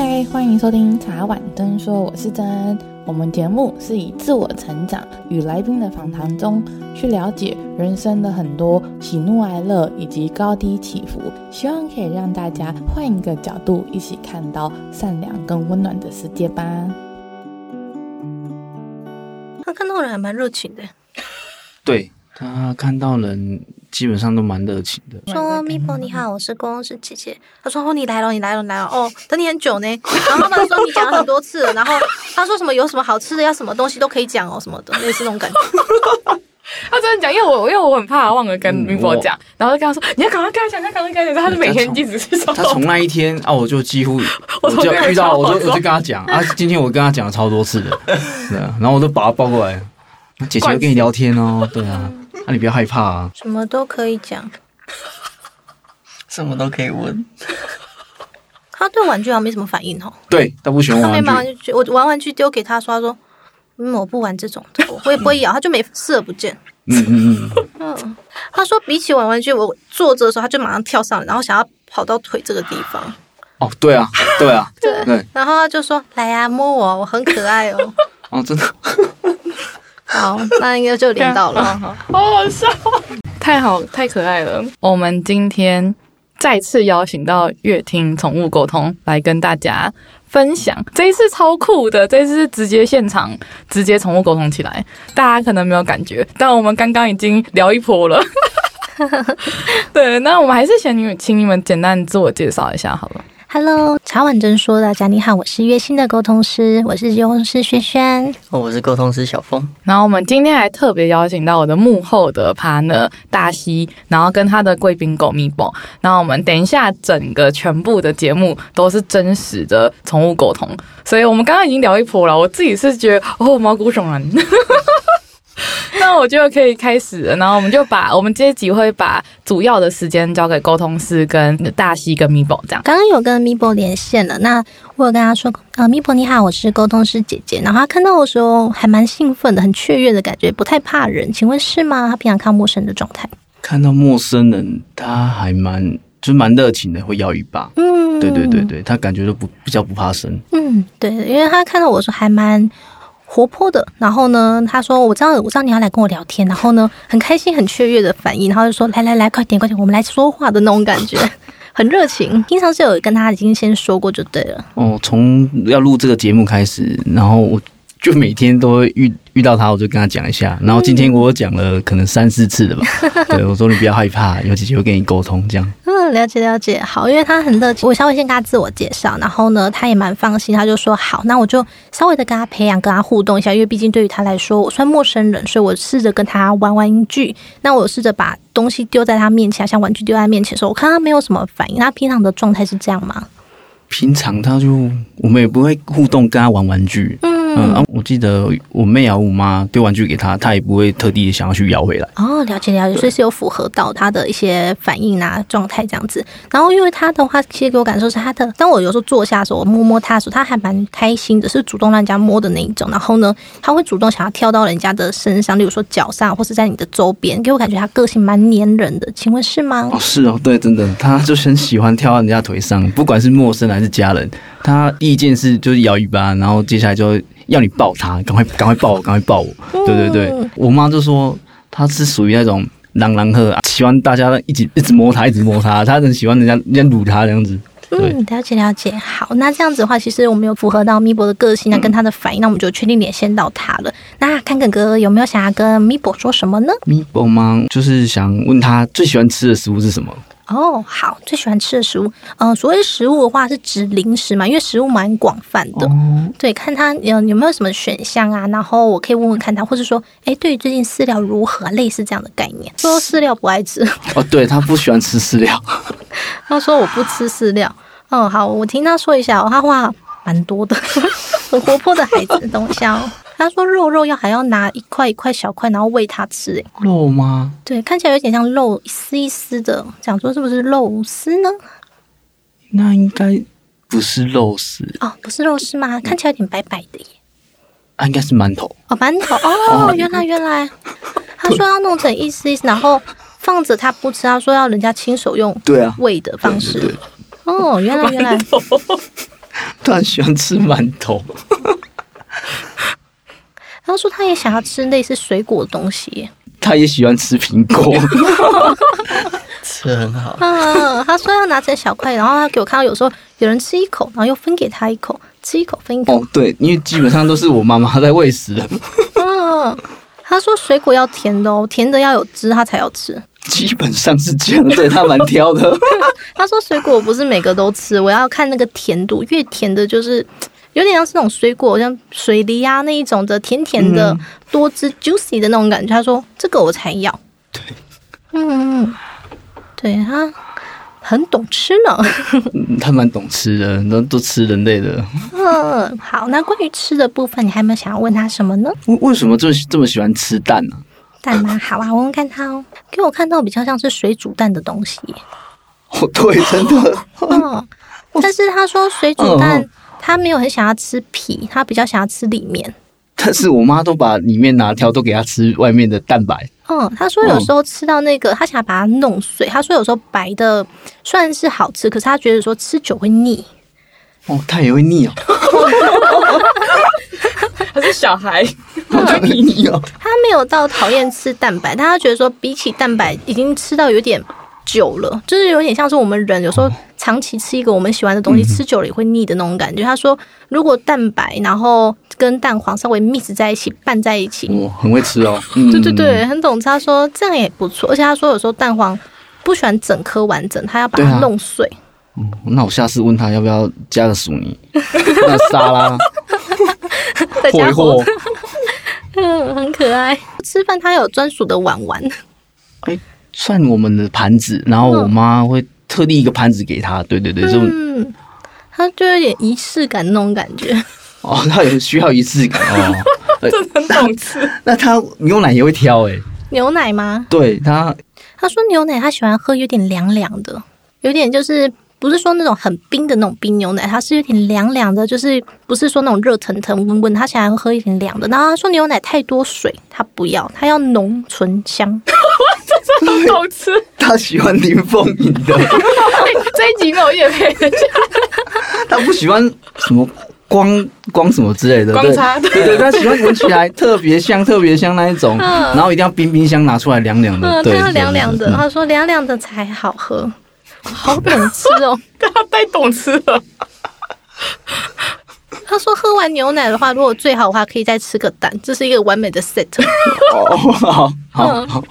嗨，欢迎收听茶碗蒸说，我是珍。我们节目是以自我成长与来宾的访谈中，去了解人生的很多喜怒哀乐以及高低起伏，希望可以让大家换一个角度，一起看到善良跟温暖的世界吧。他看到人还蛮热情的，对，他看到人基本上都蛮热情的。说咪波你好，我是公司姐姐。他说哦，你来了，你来了，你来了哦，等你很久呢。然后他说你讲了很多次了，然后他说什么有什么好吃的，要什么东西都可以讲哦，什么的类似那种感觉。他真的讲，因为我因为我很怕忘了跟咪波讲，然后就跟他说你要赶快跟他讲，要赶快跟他讲。他就每天一直是说。他从那一天啊，我就几乎 我就遇到，我就我就跟他讲啊，今天我跟他讲了超多次的，对啊，然后我都把他抱过来，姐姐会跟你聊天哦，对啊，那你不要害怕啊，什么都可以讲。什么都可以问，他对玩具好像没什么反应哦。对，他不喜欢玩具。他没玩具，我玩玩具丢给他说，他说：“嗯，我不玩这种的，我也不会咬。”他就没视而不见。嗯嗯嗯。嗯，他说比起玩玩具，我坐着的时候他就马上跳上来，然后想要跑到腿这个地方。哦，对啊，对啊，对对。然后他就说：“来呀、啊，摸我，我很可爱哦。”哦，真的。好，那应该就领到了。好好笑，太好，太可爱了。我们今天。再次邀请到乐听宠物沟通来跟大家分享，这一次超酷的，这一次是直接现场直接宠物沟通起来，大家可能没有感觉，但我们刚刚已经聊一波了。对，那我们还是请你们，请你们简单自我介绍一下好了。Hello，茶碗蒸说，大家你好，我是月薪的沟通师，我是沟通师轩轩，哦，我是沟通师小峰。然后我们今天还特别邀请到我的幕后的 partner 大西，然后跟他的贵宾狗咪宝。然后我们等一下整个全部的节目都是真实的宠物沟通，所以我们刚刚已经聊一波了，我自己是觉得哦毛骨悚然。那我就可以开始了，然后我们就把我们这集会把主要的时间交给沟通师跟大西跟咪宝这样。刚刚有跟咪宝连线了，那我有跟他说，呃，咪宝你好，我是沟通师姐姐。然后他看到我的时候还蛮兴奋的，很雀跃的感觉，不太怕人。请问是吗？他平常看陌生人的状态，看到陌生人他还蛮就是蛮热情的，会摇尾巴。嗯，对对对对，他感觉都不比较不怕生。嗯，对，因为他看到我的时候还蛮。活泼的，然后呢，他说：“我知道，我知道你要来跟我聊天。”然后呢，很开心、很雀跃的反应，然后就说：“来来来，快点快点，我们来说话的那种感觉，很热情。”平常是有跟他已经先说过就对了。哦，从要录这个节目开始，然后我就每天都会遇遇到他，我就跟他讲一下。然后今天我讲了可能三四次了吧？对，我说你不要害怕，有姐姐会跟你沟通这样。嗯了解了解，好，因为他很热情，我稍微先跟他自我介绍，然后呢，他也蛮放心，他就说好，那我就稍微的跟他培养，跟他互动一下，因为毕竟对于他来说，我算陌生人，所以我试着跟他玩玩具，那我试着把东西丢在他面前，像玩具丢在他面前的时候，我看他没有什么反应，他平常的状态是这样吗？平常他就我们也不会互动，跟他玩玩具。嗯嗯、啊，我记得我妹啊，我妈丢玩具给他，他也不会特地想要去摇回来。哦，了解了解，所以是有符合到他的一些反应啊状态这样子。然后因为他的话，其实给我感受是他的，当我有时候坐下的时候，我摸摸他的时候，他还蛮开心的，是主动让人家摸的那一种。然后呢，他会主动想要跳到人家的身上，例如说脚上，或是在你的周边，给我感觉他个性蛮黏人的。请问是吗？哦，是哦，对，真的，他就很喜欢跳到人家腿上，不管是陌生还是家人。他第一件事就是摇尾巴，然后接下来就要你抱他，赶快赶快抱我，赶快抱我。对对对，我妈就说他是属于那种狼狼赫，喜欢大家一直一直摸他，一直摸他，他很喜欢人家人家撸他这样子。嗯，了解了解。好，那这样子的话，其实我们有符合到咪博的个性，那跟他的反应，那我们就确定连线到他了。那看看哥哥有没有想要跟咪博说什么呢？咪博吗？就是想问他最喜欢吃的食物是什么？哦，oh, 好，最喜欢吃的食物，嗯、呃，所谓食物的话是指零食嘛，因为食物蛮广泛的，oh. 对，看他有有没有什么选项啊，然后我可以问问看他，或者说，哎，对于最近饲料如何，类似这样的概念。说饲料不爱吃，哦，oh, 对，他不喜欢吃饲料，他说我不吃饲料，嗯，好，我听他说一下，他话蛮多的，很 活泼的孩子，等我一下哦。他说肉肉要还要拿一块一块小块，然后喂它吃。哎，肉吗？对，看起来有点像肉，一丝一丝的。想说是不是肉丝呢？那应该不是肉丝哦，不是肉丝吗？看起来有点白白的耶。啊，应该是馒头哦，馒头哦，原来原来。他说要弄成一丝一丝，然后放着他不吃。他说要人家亲手用对啊喂的方式。哦，原来原来。突然喜欢吃馒头。他说他也想要吃类似水果的东西。他也喜欢吃苹果，吃很好。嗯，他说要拿成小块，然后他给我看到有时候有人吃一口，然后又分给他一口，吃一口分一口。哦，对，因为基本上都是我妈妈在喂食的。嗯，他说水果要甜的哦，甜的要有汁，他才要吃。基本上是这样，对，他蛮挑的。他说水果不是每个都吃，我要看那个甜度，越甜的就是。有点像是那种水果，像水梨啊那一种的甜甜的、嗯、多汁 juicy 的那种感觉。他说这个我才要。对，嗯，对啊很懂吃呢。他蛮懂吃的，都都吃人类的。嗯，好，那关于吃的部分，你还有没有想要问他什么呢？为为什么这么这么喜欢吃蛋呢、啊？蛋吗？好啊，我问看他哦。给我看到比较像是水煮蛋的东西。哦，对，真的。嗯，但是他说水煮蛋。嗯他没有很想要吃皮，他比较想要吃里面。但是我妈都把里面拿条都给他吃外面的蛋白。嗯，他说有时候吃到那个，他想把它弄碎。他说有时候白的算是好吃，可是他觉得说吃久会腻。哦，他也会腻哦。他是小孩，好腻哦。他没有到讨厌吃蛋白，但他觉得说比起蛋白已经吃到有点久了，就是有点像是我们人有时候长期吃一个我们喜欢的东西，吃久了也会腻的那种感觉。他说，如果蛋白然后跟蛋黄稍微 mix 在一起，拌在一起，哦，很会吃哦。对对对，很懂吃。他说这样也不错，而且他说有时候蛋黄不喜欢整颗完整，他要把它弄碎。嗯，那我下次问他要不要加个薯泥，那沙拉，再加火，嗯，很可爱。吃饭他有专属的碗碗。欸算我们的盘子，然后我妈会特地一个盘子给他。对对对，这种嗯，他就有点仪式感那种感觉。哦，他有需要仪式感哦，真的很懂吃。那他牛奶也会挑哎，牛奶吗？对他，他说牛奶他喜欢喝有点凉凉的，有点就是。不是说那种很冰的那种冰牛奶，它是有点凉凉的，就是不是说那种热腾腾温温，他想要喝一点凉的。然后他说牛奶太多水，他不要，他要浓醇香。很好吃。他喜欢林凤营的。这一集没有业配的。他不喜欢什么光光什么之类的。光茶对，对对，他喜欢闻起来特别香，特别香那一种。然后一定要冰冰箱拿出来凉凉的。对，他要凉凉的。他说凉凉的才好喝。好懂吃哦，他太懂吃了。他说喝完牛奶的话，如果最好的话，可以再吃个蛋，这是一个完美的 set。哦，好，好，好，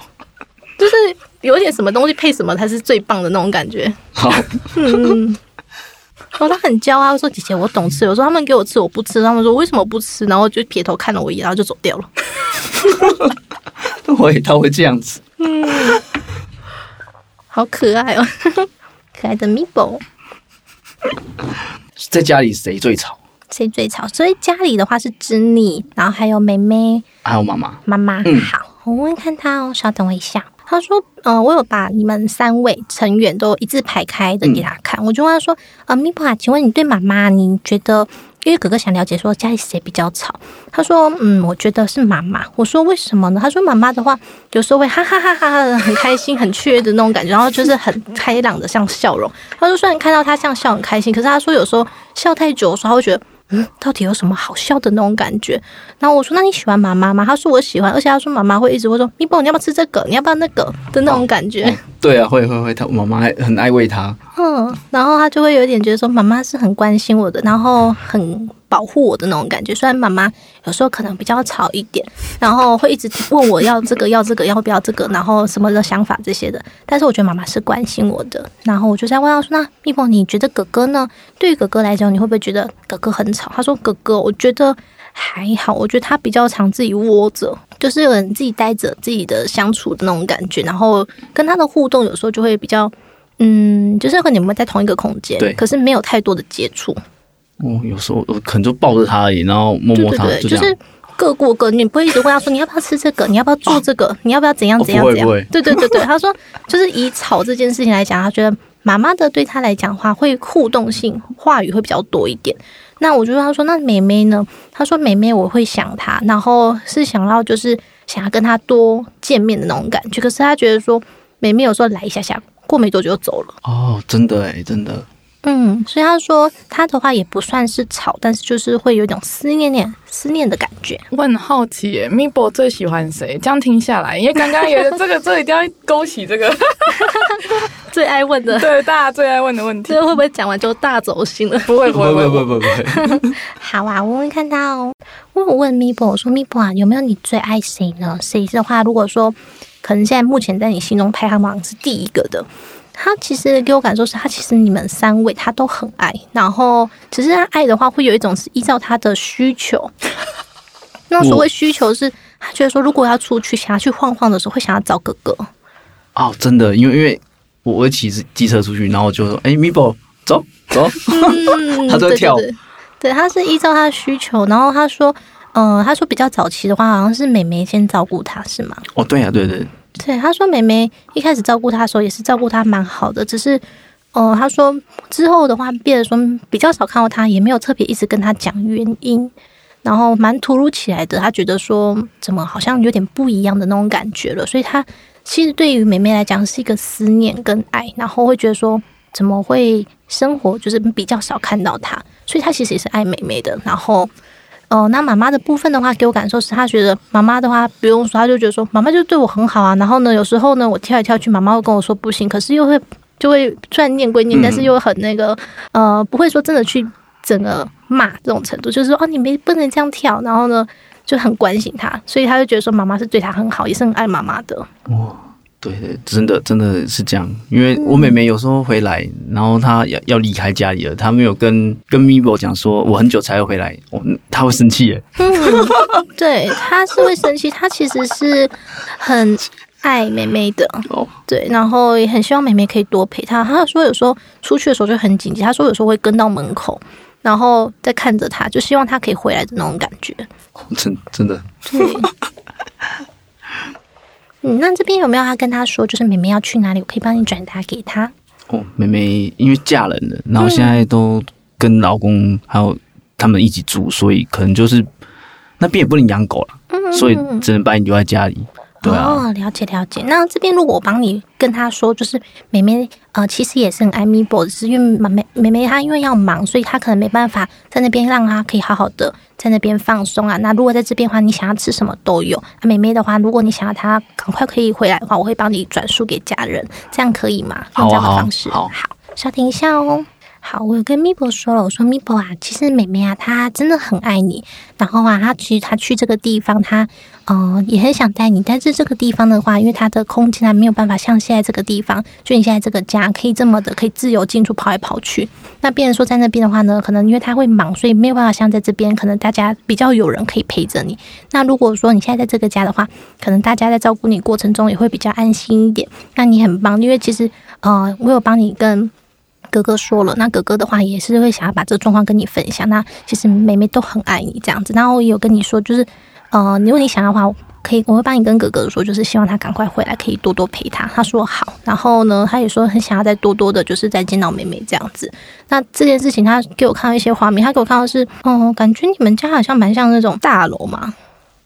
就是有点什么东西配什么才是最棒的那种感觉。好，嗯，哦，他很骄傲，说姐姐我懂吃。有时候他们给我吃，我不吃，他们说为什么不吃，然后就撇头看了我一眼，然后就走掉了。会，他会这样子。嗯，好可爱哦。可爱的米宝，在家里谁最吵？谁最吵？所以家里的话是指你，然后还有妹妹，还有妈妈。妈妈，嗯，好，我问看他哦，稍等我一下。他说，嗯、呃，我有把你们三位成员都一字排开的给他看。嗯、我就问他说，呃，米宝啊，请问你对妈妈，你觉得？因为哥哥想了解说家里谁比较吵，他说嗯，我觉得是妈妈。我说为什么呢？他说妈妈的话有时候会哈哈哈哈哈的很开心很雀的那种感觉，然后就是很开朗的像笑容。他说虽然看到他像笑很开心，可是他说有时候笑太久的时候他会觉得。嗯，到底有什么好笑的那种感觉？然后我说：“那你喜欢妈妈吗？”他说：“我喜欢。”而且他说：“妈妈会一直会说，咪宝，你要不要吃这个？你要不要那个的那种感觉？”、对啊，会会会，他妈妈很爱喂他。嗯，然后他就会有点觉得说，妈妈是很关心我的，然后很保护我的那种感觉。虽然妈妈有时候可能比较吵一点，然后会一直问我要这个要这个要不要这个，然后什么的想法这些的。但是我觉得妈妈是关心我的。然后我就在问他说：“那咪宝，你觉得哥哥呢？对于哥哥来讲，你会不会觉得哥哥很吵？”他说：“哥哥，我觉得还好。我觉得他比较常自己窝着，就是有人自己待着，自己的相处的那种感觉。然后跟他的互动有时候就会比较。”嗯，就是和你们在同一个空间，对，可是没有太多的接触。哦，有时候我可能就抱着他而已，然后摸摸他，对对对，就，就是各过各，你不会一直问他说你要不要吃这个，你要不要做这个，啊、你要不要怎样怎样怎样？哦、对对对对，他说就是以吵这件事情来讲，他觉得妈妈的对他来讲的话会互动性，话语会比较多一点。那我就说他说那妹妹呢？他说妹妹我会想她，然后是想要就是想要跟她多见面的那种感觉。可是他觉得说妹妹有时候来一下下。过没多久就走了哦，真的哎，真的。嗯，所以他说他的话也不算是吵，但是就是会有一种思念念思念的感觉。我很好奇耶，Mibo 最喜欢谁？这样听下来，因为刚刚也这个，这一定要勾起这个 最爱问的，对大家最爱问的问题，这会不会讲完就大走心了？不会，不会，不会，不会，不会。好啊，我问看到哦，我问 Mibo，我说 Mibo 啊，有没有你最爱谁呢？谁的话，如果说可能现在目前在你心中排行榜是第一个的。他其实给我感受是，他其实你们三位他都很爱，然后只是他爱的话会有一种是依照他的需求。那所谓需求是，他觉得说如果要出去想要去晃晃的时候，会想要找哥哥。哦，真的，因为因为我我骑机车出去，然后我就说，哎，Mibo，走走，他都会跳对他是依照他的需求，然后他说，嗯、呃，他说比较早期的话，好像是妹妹先照顾他，是吗？哦，对呀、啊，对对。对，他说妹妹一开始照顾他的时候也是照顾他蛮好的，只是，哦、呃，他说之后的话变得说比较少看到他，也没有特别一直跟他讲原因，然后蛮突如其来的，他觉得说怎么好像有点不一样的那种感觉了，所以他其实对于妹妹来讲是一个思念跟爱，然后会觉得说怎么会生活就是比较少看到他，所以他其实也是爱妹妹的，然后。哦，那妈妈的部分的话，给我感受是，他觉得妈妈的话不用说，他就觉得说妈妈就对我很好啊。然后呢，有时候呢，我跳来跳去，妈妈会跟我说不行，可是又会就会虽然念归念，但是又很那个呃，不会说真的去整个骂这种程度，就是说哦，你没不能这样跳。然后呢，就很关心他，所以他就觉得说妈妈是对他很好，也是很爱妈妈的。哇。对对，真的真的是这样，因为我妹妹有时候回来，嗯、然后她要要离开家里了，她没有跟跟 Mibo 讲说我很久才会回来，我她会生气耶。嗯，对，她是会生气，她其实是很爱妹妹的。哦，对，然后也很希望妹妹可以多陪她。她说有时候出去的时候就很紧急，她说有时候会跟到门口，然后再看着她，就希望她可以回来的那种感觉。真真的。对。嗯，那这边有没有要跟他说，就是妹妹要去哪里，我可以帮你转达给他。哦，妹妹因为嫁人了，然后现在都跟老公还有他们一起住，所以可能就是那边也不能养狗了，嗯，所以只能把你留在家里。对啊，哦，了解了解。那这边如果我帮你跟他说，就是妹妹呃，其实也是很爱 Mibo，只是因为妹妹她因为要忙，所以她可能没办法在那边让她可以好好的在那边放松啊。那如果在这边的话，你想要吃什么都有。那妹妹的话，如果你想要她赶快可以回来的话，我会帮你转述给家人，这样可以吗？用这样的方式，好，好，稍停一下哦。好，我有跟 Mibo 说了，我说 Mibo 啊，其实妹妹啊，她真的很爱你。然后啊，她其实她去这个地方，她嗯、也很想带你。但是这个地方的话，因为它的空间还没有办法像现在这个地方，就你现在这个家可以这么的可以自由进出跑来跑去。那别人说在那边的话呢，可能因为他会忙，所以没有办法像在这边，可能大家比较有人可以陪着你。那如果说你现在在这个家的话，可能大家在照顾你过程中也会比较安心一点。那你很棒，因为其实呃，我有帮你跟。哥哥说了，那哥哥的话也是会想要把这个状况跟你分享。那其实妹妹都很爱你这样子。然后我也有跟你说，就是呃，如果你想要的话，可以，我会帮你跟哥哥说，就是希望他赶快回来，可以多多陪他。他说好。然后呢，他也说很想要再多多的，就是再见到妹妹这样子。那这件事情，他给我看到一些画面，他给我看到是，嗯，感觉你们家好像蛮像那种大楼嘛。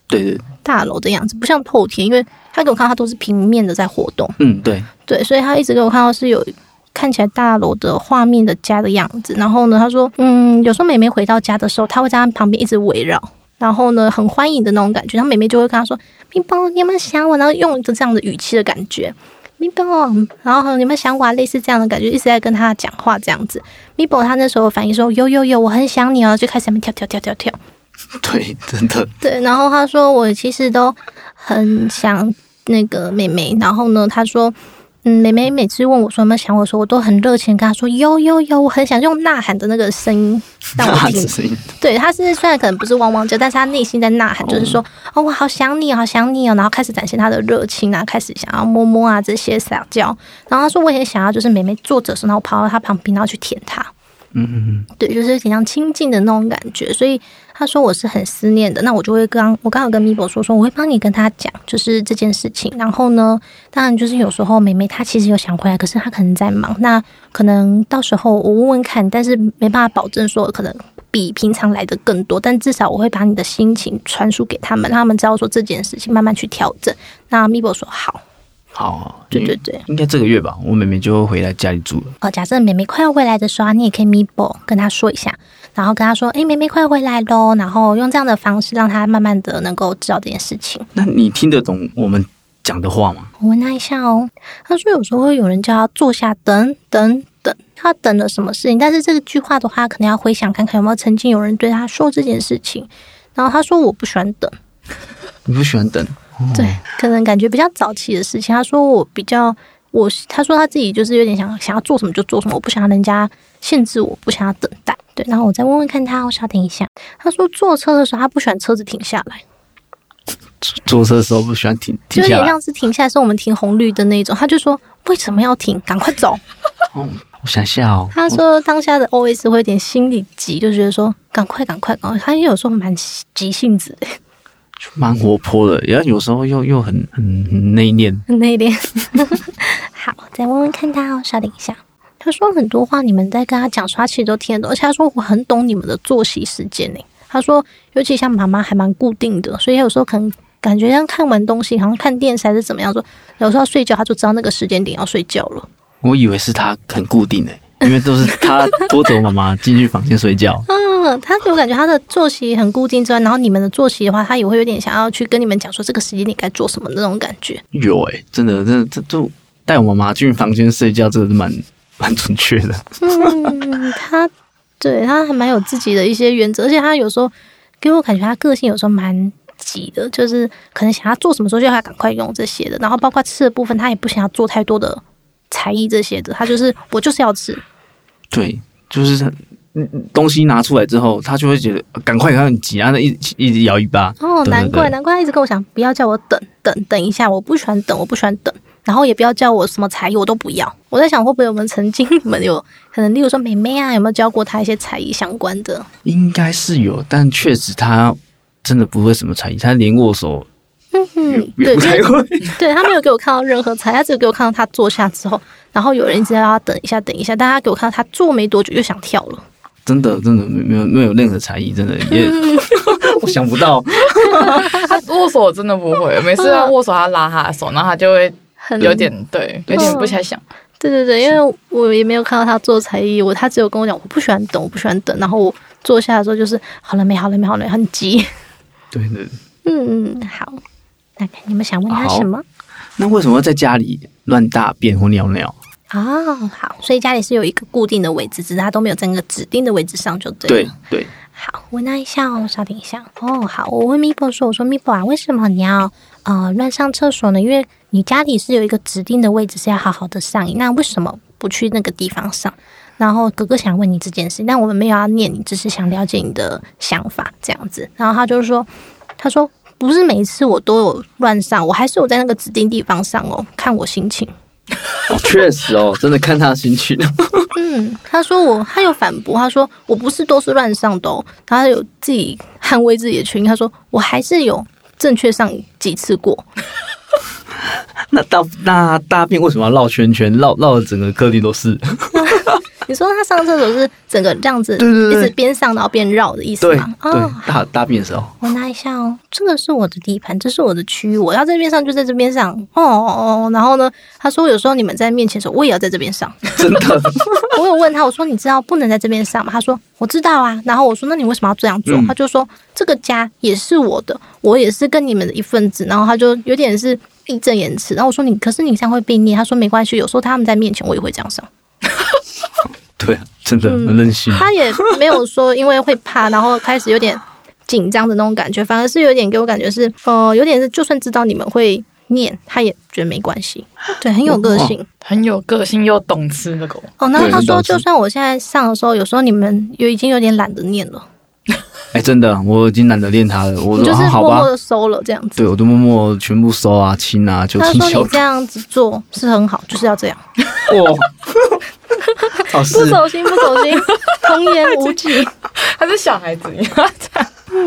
对对，大楼的样子不像透天，因为他给我看到他都是平面的在活动。嗯，对对，所以他一直给我看到是有。看起来大楼的画面的家的样子，然后呢，他说，嗯，有时候妹妹回到家的时候，他会在他旁边一直围绕，然后呢，很欢迎的那种感觉。然后妹妹就会跟他说：“Mibo，你有没有想我？”然后用一个这样的语气的感觉，“Mibo，然后你有没有想我啊？”类似这样的感觉，一直在跟他讲话这样子。Mibo 他那时候反应说：“有有有，我很想你哦。”就开始在那跳跳跳跳跳。对，真的。对，然后他说：“我其实都很想那个妹妹。”然后呢，他说。嗯，妹妹每次问我说有没有想我说，我都很热情跟她说有有有，我很想用呐喊的那个声音 让我听。对，她是虽然可能不是汪汪叫，但是她内心在呐喊，就是说哦，我好想你，好想你哦，然后开始展现她的热情啊，开始想要摸摸啊这些撒娇。然后她说我也想要，就是妹妹坐着时，然后跑到她旁边，然后去舔她。嗯嗯嗯，对，就是挺像亲近的那种感觉，所以。他说我是很思念的，那我就会刚我刚好跟 Mibo 说说，我会帮你跟他讲，就是这件事情。然后呢，当然就是有时候妹妹她其实有想回来，可是她可能在忙，那可能到时候我问问看，但是没办法保证说可能比平常来的更多，但至少我会把你的心情传输给他们，让他们知道说这件事情慢慢去调整。那 Mibo 说好，好，好，对对对，应该这个月吧，我妹妹就会回来家里住了。哦，假设妹妹快要回来的时候啊，你也可以 Meepo 跟她说一下，然后跟她说，哎，妹妹快回来喽，然后用这样的方式让她慢慢的能够知道这件事情。那你听得懂我们讲的话吗？我问她一下哦，她说有时候会有人叫她坐下等等等，她等了什么事情？但是这个句话的话，可能要回想看看有没有曾经有人对她说这件事情。然后她说我不喜欢等，你不喜欢等。对，可能感觉比较早期的事情。他说我比较，我他说他自己就是有点想想要做什么就做什么，我不想要人家限制我，不想要等待。对，然后我再问问看他，我稍等一下。他说坐车的时候他不喜欢车子停下来，坐车的时候不喜欢停，停下来，就有点像是停下来是我们停红绿灯那种。他就说为什么要停？赶快走。哦，我想下哦。他说当下的 OS 会有点心里急，就觉得说赶快赶快赶快。他也有时候蛮急性子的。蛮活泼的，然后有时候又又很很很内敛，很内敛。好，再问问看他哦，稍等一下。他说很多话，你们在跟他讲说，他其实都听得懂，而且他说我很懂你们的作息时间呢。他说，尤其像妈妈还蛮固定的，所以有时候可能感觉像看完东西，好像看电视还是怎么样，说有时候要睡觉，他就知道那个时间点要睡觉了。我以为是他很固定的，因为都是他拖着我妈妈进去房间睡觉。嗯，他给我感觉他的作息很固定之外，然后你们的作息的话，他也会有点想要去跟你们讲说这个时间你该做什么那种感觉。有诶、欸，真的，真的，这就带我妈妈进房间睡觉，真的是蛮蛮准确的。嗯，他对他还蛮有自己的一些原则，而且他有时候给我感觉他个性有时候蛮急的，就是可能想要做什么时候就要他赶快用这些的。然后包括吃的部分，他也不想要做太多的才艺这些的，他就是我就是要吃。对，就是他。嗯，东西拿出来之后，他就会觉得赶快赶快挤啊，那一一直摇尾巴。哦，难怪难怪他一直跟我讲，不要叫我等等等一下，我不喜欢等，我不喜欢等。然后也不要叫我什么才艺，我都不要。我在想，会不会我们曾经你们有可能，例如说妹妹啊，有没有教过他一些才艺相关的？应该是有，但确实他真的不会什么才艺，他连握手，嗯哼，对，对他没有给我看到任何才，他只有给我看到他坐下之后，然后有人一直在让他等一下，等一下，但他给我看到他坐没多久又想跳了。真的，真的没有没有任何才艺，真的也 我想不到。他握手真的不会，每次要握手，他拉他的手，然后他就会有点对，有点不太想。对对对，因为我也没有看到他做才艺，我他只有跟我讲，我不喜欢等，我不喜欢等。然后我坐下的时候就是好了没，好了没，好了没，很急。对对。嗯嗯，好。你们想问他什么？那为什么在家里乱大便或尿尿？哦，好，所以家里是有一个固定的位置，只是他都没有在那个指定的位置上，就对了。对对，好，问他一下哦，稍等一下哦。好，我问 Meepo 说：“我说 Meepo 啊，为什么你要呃乱上厕所呢？因为你家里是有一个指定的位置是要好好的上，那为什么不去那个地方上？”然后哥哥想问你这件事，但我们没有要念你，只是想了解你的想法这样子。然后他就说：“他说不是每一次我都有乱上，我还是有在那个指定地方上哦，看我心情。”确实哦，真的看他的心情。嗯，他说我，他有反驳，他说我不是都是乱上的哦，他有自己捍卫自己的权益。他说我还是有正确上几次过。那大那大便为什么要绕圈圈，绕绕的整个客厅都是？你说他上厕所是整个这样子，对对对，一直边上然后边绕的意思吗？对，对，大大便的时候，我拿一下哦，这个是我的地盘，这是我的区域，我要在这边上就在这边上。哦哦哦，然后呢，他说有时候你们在面前的时候，我也要在这边上。真的，我有问他，我说你知道不能在这边上吗？他说我知道啊。然后我说那你为什么要这样做？嗯、他就说这个家也是我的，我也是跟你们的一份子。然后他就有点是义正言辞。然后我说你可是你这样会被念。他说没关系，有时候他们在面前我也会这样上。对，真的很任性。嗯，他也没有说因为会怕，然后开始有点紧张的那种感觉，反而是有点给我感觉是，呃，有点是就算知道你们会念，他也觉得没关系。对，很有个性，哦、很有个性又懂吃的狗。哦，那他说，就算我现在上的时候，有时候你们有已经有点懒得念了。哎，真的，我已经懒得练他了。我就是默默的收了这样子。对，我都默默全部收啊，清啊，就清。他说你这样子做是很好，就是要这样。哇，不走心，不走心，童言无忌，他是小孩子一样。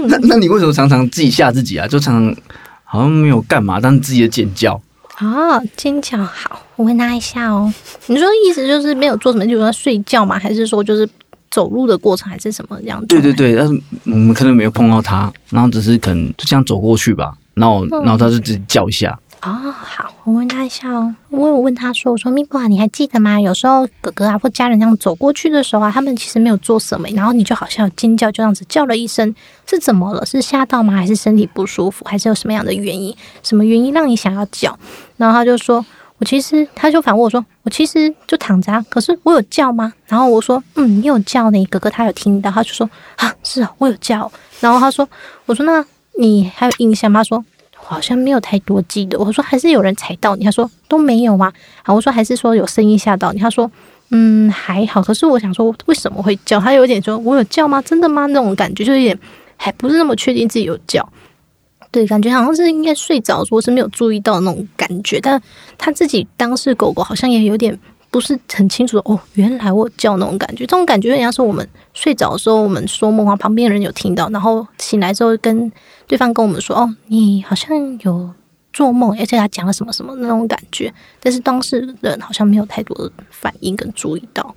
那那你为什么常常自己吓自己啊？就常常好像没有干嘛，但是自己的尖叫。哦，尖叫好，我问他一下哦。你说意思就是没有做什么，就是说睡觉吗？还是说就是？走路的过程还是什么样子？对对对，但是我们可能没有碰到他，然后只是可能就这样走过去吧，然后然后他就自己叫一下，哦，好，我问他一下哦。我有问他说：“我说咪布啊，你还记得吗？有时候哥哥啊或家人这样走过去的时候啊，他们其实没有做什么，然后你就好像有尖叫，就这样子叫了一声，是怎么了？是吓到吗？还是身体不舒服？还是有什么样的原因？什么原因让你想要叫？”然后他就说：“我其实……”他就反问我说：“我其实就躺着啊，可是我有叫吗？”然后我说：“嗯，你有叫呢，哥哥他有听到。”他就说：“啊，是啊，我有叫。”然后他说：“我说那你还有印象吗？”他说。好像没有太多记得。我说还是有人踩到你，他说都没有啊。啊，我说还是说有声音吓到你，他说嗯还好。可是我想说为什么会叫？他有点说我有叫吗？真的吗？那种感觉就有点还不是那么确定自己有叫。对，感觉好像是应该睡着，说是没有注意到那种感觉。但他自己当时狗狗好像也有点。不是很清楚的哦，原来我叫那种感觉，这种感觉有点像是我们睡着的时候，我们说梦话，旁边的人有听到，然后醒来之后跟对方跟我们说，哦，你好像有做梦，而且他讲了什么什么那种感觉，但是当事人好像没有太多的反应跟注意到，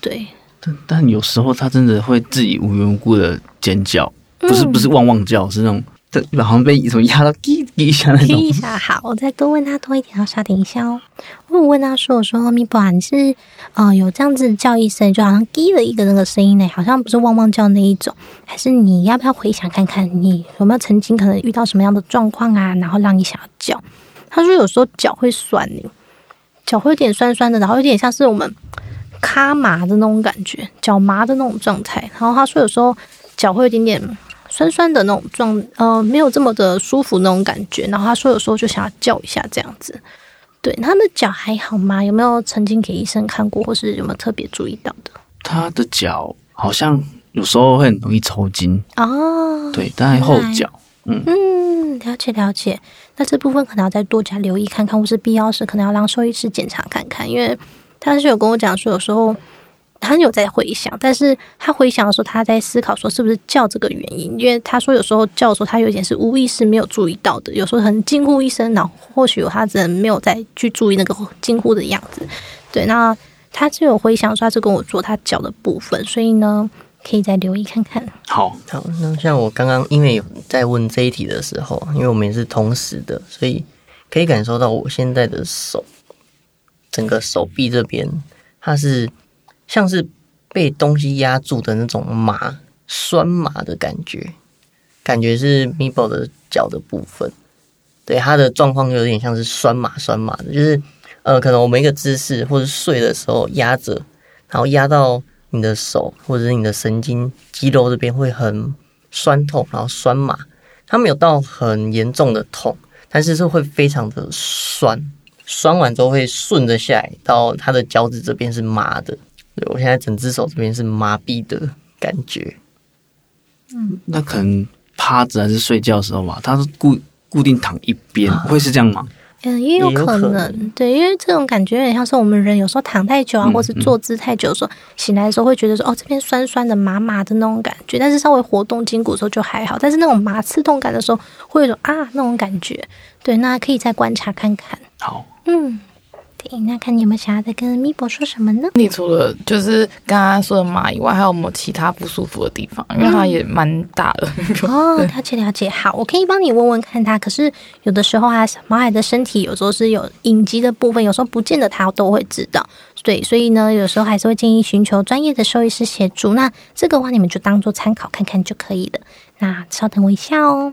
对。但但有时候他真的会自己无缘无故的尖叫，不是不是汪汪叫，是那种。对，好像被什么压到滴滴一下那种。一下好，我再多问他多一点，要稍等一下哦。我问他说：“我说咪宝，你是呃有这样子叫一声，就好像滴了一个那个声音呢，好像不是汪汪叫那一种，还是你要不要回想看看，你有没有曾经可能遇到什么样的状况啊，然后让你想要叫？”他说：“有时候脚会酸，脚会有点酸酸的，然后有点像是我们卡麻的那种感觉，脚麻的那种状态。然后他说有时候脚会有点点。”酸酸的那种状，呃，没有这么的舒服那种感觉。然后他说有时候就想要叫一下这样子。对，他的脚还好吗？有没有曾经给医生看过，或是有没有特别注意到的？他的脚好像有时候会很容易抽筋哦。对，但后脚，嗯嗯，了解了解。那这部分可能要再多加留意看看，或是必要时可能要让兽医师检查看看，因为他是有跟我讲说有时候。他有在回想，但是他回想的时候，他在思考说是不是叫这个原因，因为他说有时候叫的时候，他有点是无意识没有注意到的，有时候很惊呼一声，然后或许有他人没有再去注意那个惊呼的样子。对，那他就有回想说他是跟我做他脚的部分，所以呢，可以再留意看看。好，好，那像我刚刚因为有在问这一题的时候，因为我们也是同时的，所以可以感受到我现在的手，整个手臂这边，它是。像是被东西压住的那种麻酸麻的感觉，感觉是 Mibo 的脚的部分。对，他的状况有点像是酸麻酸麻的，就是呃，可能我们一个姿势或者睡的时候压着，然后压到你的手或者是你的神经肌肉这边会很酸痛，然后酸麻。它没有到很严重的痛，但是是会非常的酸，酸完之后会顺着下来到他的脚趾这边是麻的。对，我现在整只手这边是麻痹的感觉，嗯，那可能趴着还是睡觉的时候吧，他是固固定躺一边，啊，会是这样吗？嗯，也有可能，可能。对，因为这种感觉有点像是我们人有时候躺太久啊，嗯、或是坐姿太久的时候，嗯、醒来的时候会觉得说，哦，这边酸酸的、麻麻的那种感觉，但是稍微活动筋骨的时候就还好，但是那种麻刺痛感的时候，会有种啊那种感觉，对，那可以再观察看看。好，嗯。那看你有没有想要再跟 Meebo 说什么呢？你除了就是刚刚说的麻以外，还有没有其他不舒服的地方？因为它也蛮大的。嗯、哦，了解了解。好，我可以帮你问问看它。可是有的时候啊，毛孩的身体有时候是有隐疾的部分，有时候不见得它都会知道。对，所以呢，有时候还是会建议寻求专业的兽医师协助。那这个话你们就当做参考看看就可以了。那稍等我一下哦。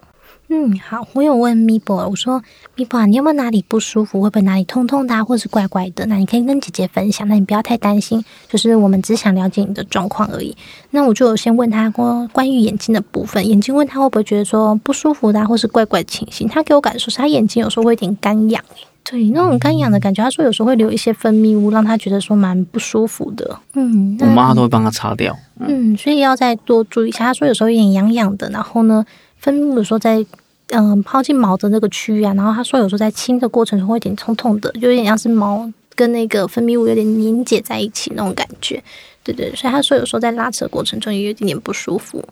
嗯，好，我有问 Meebo，我说 Meebo 啊，你有没有哪里不舒服，会不会哪里痛痛的，啊，或是怪怪的？那你可以跟姐姐分享，那你不要太担心，就是我们只想了解你的状况而已。那我就先问他关关于眼睛的部分，眼睛问他会不会觉得说不舒服的，啊，或是怪怪的情形？他给我感受是他眼睛有时候会有点干痒，对，那种干痒的感觉。他说有时候会留一些分泌物，让他觉得说蛮不舒服的。嗯，我妈都会帮他擦掉。嗯，所以要再多注意一下。他说有时候有点痒痒的，然后呢，分泌物的时候在。嗯，抛进毛的那个区域啊，然后他说有时候在清的过程中会有点痛痛的，就有点像是毛跟那个分泌物有点凝结在一起那种感觉，对对，所以他说有时候在拉扯过程中也有一点点不舒服。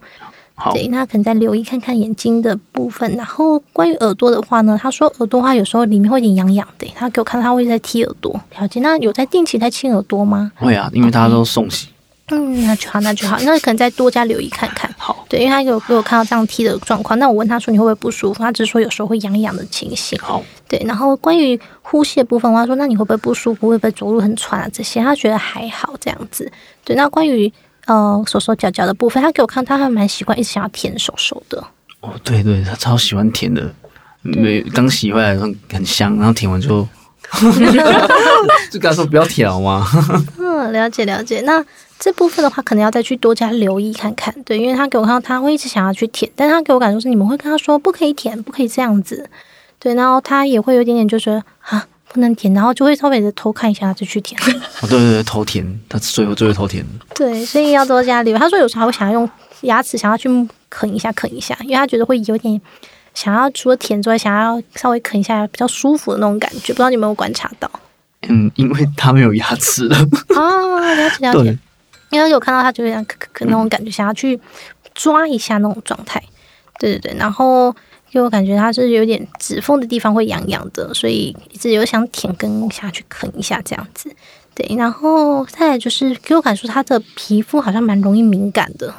好，对，那可能再留意看看眼睛的部分，然后关于耳朵的话呢，他说耳朵的话有时候里面会有点痒痒的，他给我看他会在踢耳朵，了解？那有在定期在清耳朵吗？会啊，因为他都送洗。嗯，那就好，那就好，那可能再多加留意看看。好，对，因为他有给我看到这样踢的状况，那我问他说你会不会不舒服？他只是说有时候会痒痒的情形。好，对，然后关于呼吸的部分，我说那你会不会不舒服？会不会走路很喘啊？这些他觉得还好这样子。对，那关于呃手手脚脚的部分，他给我看，他还蛮习惯一直想要舔手手的。哦，对对，他超喜欢舔的，没刚洗回来很很香，然后舔完就。就跟他说不要舔好吗？嗯，了解了解。那这部分的话，可能要再去多加留意看看。对，因为他给我看到他会一直想要去舔，但是他给我感觉是你们会跟他说不可以舔，不可以这样子。对，然后他也会有一点点就是啊不能舔，然后就会稍微的偷看一下他就去舔。哦，对对对，偷舔，他最后就会偷舔。对，所以要多加留意。他说有时候还会想要用牙齿想要去啃一下啃一下，因为他觉得会有点。想要除了舔之外，想要稍微啃一下比较舒服的那种感觉，不知道你有没有观察到？嗯，因为他没有牙齿了。哦，了解了解。因为有看到他就会这样啃啃啃那种感觉，想要去抓一下那种状态。对对对，然后给我感觉他是有点指缝的地方会痒痒的，所以一直有想舔跟下去啃一下这样子。对，然后再来就是给我感觉他的皮肤好像蛮容易敏感的。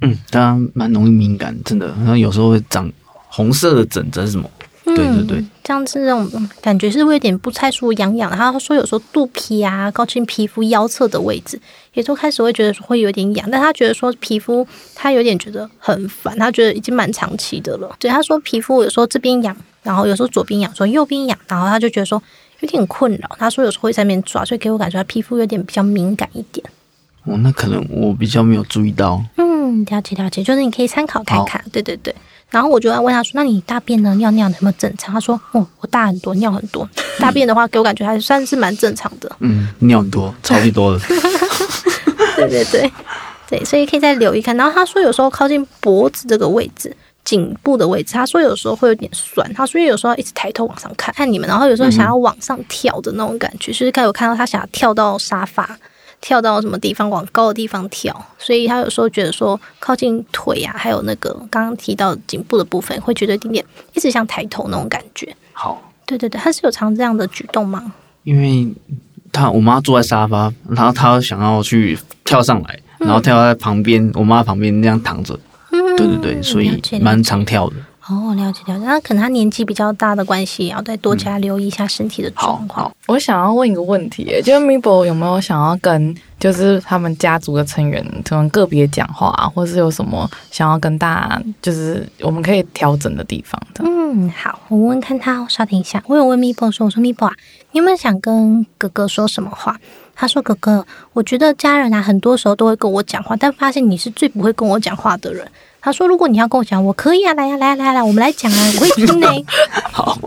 嗯，他蛮容易敏感，真的，然后有时候会长。红色的疹子是什么？对对对，嗯、这样子这种感觉是会有点不太舒服，痒痒的。他说有时候肚皮啊、靠近皮肤腰侧的位置，也都开始会觉得说会有点痒。但他觉得说皮肤他有点觉得很烦，他觉得已经蛮长期的了。对，他说皮肤有时候这边痒，然后有时候左边痒，说右边痒，然后他就觉得说有点困扰。他说有时候会在那边抓，所以给我感觉他皮肤有点比较敏感一点。哦，那可能我比较没有注意到。嗯，了解了解，就是你可以参考看看。对对对。然后我就要问他说：“那你大便呢？尿尿有没有正常？”他说：“哦，我大很多，尿很多。大便的话，给我感觉还算是蛮正常的。嗯，尿很多，超级多的。对对对对，所以可以再留意看。然后他说，有时候靠近脖子这个位置、颈部的位置，他说有时候会有点酸。他说有时候一直抬头往上看看你们，然后有时候想要往上跳的那种感觉，嗯、就是刚有看到他想要跳到沙发。”跳到什么地方，往高的地方跳，所以他有时候觉得说靠近腿啊，还有那个刚刚提到颈部的部分，会觉得有点点一直想抬头那种感觉。好，对对对，他是有常这样的举动吗？因为他我妈坐在沙发，然后他想要去跳上来，然后跳在旁边，嗯、我妈旁边那样躺着。嗯，对对对，所以蛮常跳的。哦，了解了解，那可能他年纪比较大的关系，也要再多加留意一下身体的状况。嗯、我想要问一个问题，就是 Mibo 有没有想要跟就是他们家族的成员可能个别讲话，啊，或是有什么想要跟大家，就是我们可以调整的地方的？嗯，好，我问问看他，稍等一下。我有问 Mibo 说，我说 Mibo 啊，你有没有想跟哥哥说什么话？他说哥哥，我觉得家人啊，很多时候都会跟我讲话，但发现你是最不会跟我讲话的人。他说：“如果你要跟我讲，我可以啊，来呀、啊，来呀、啊，来呀、啊，来，我们来讲啊，我会听呢。”好，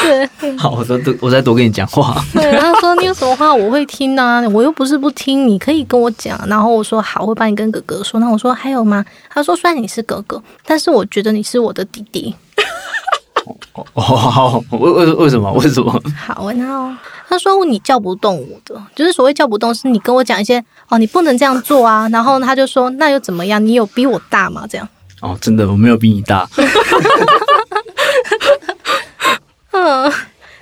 对，好，我再多，我再多跟你讲话。对，他说：“你有什么话我会听啊，我又不是不听，你可以跟我讲。”然后我说：“好，我会帮你跟哥哥说。”那我说：“还有吗？”他说：“虽然你是哥哥，但是我觉得你是我的弟弟。” 哦，好，为为为什么？为什么？好，然后他说你叫不动我的，就是所谓叫不动，是你跟我讲一些哦，你不能这样做啊。然后他就说那又怎么样？你有比我大吗？这样？哦，真的，我没有比你大。嗯，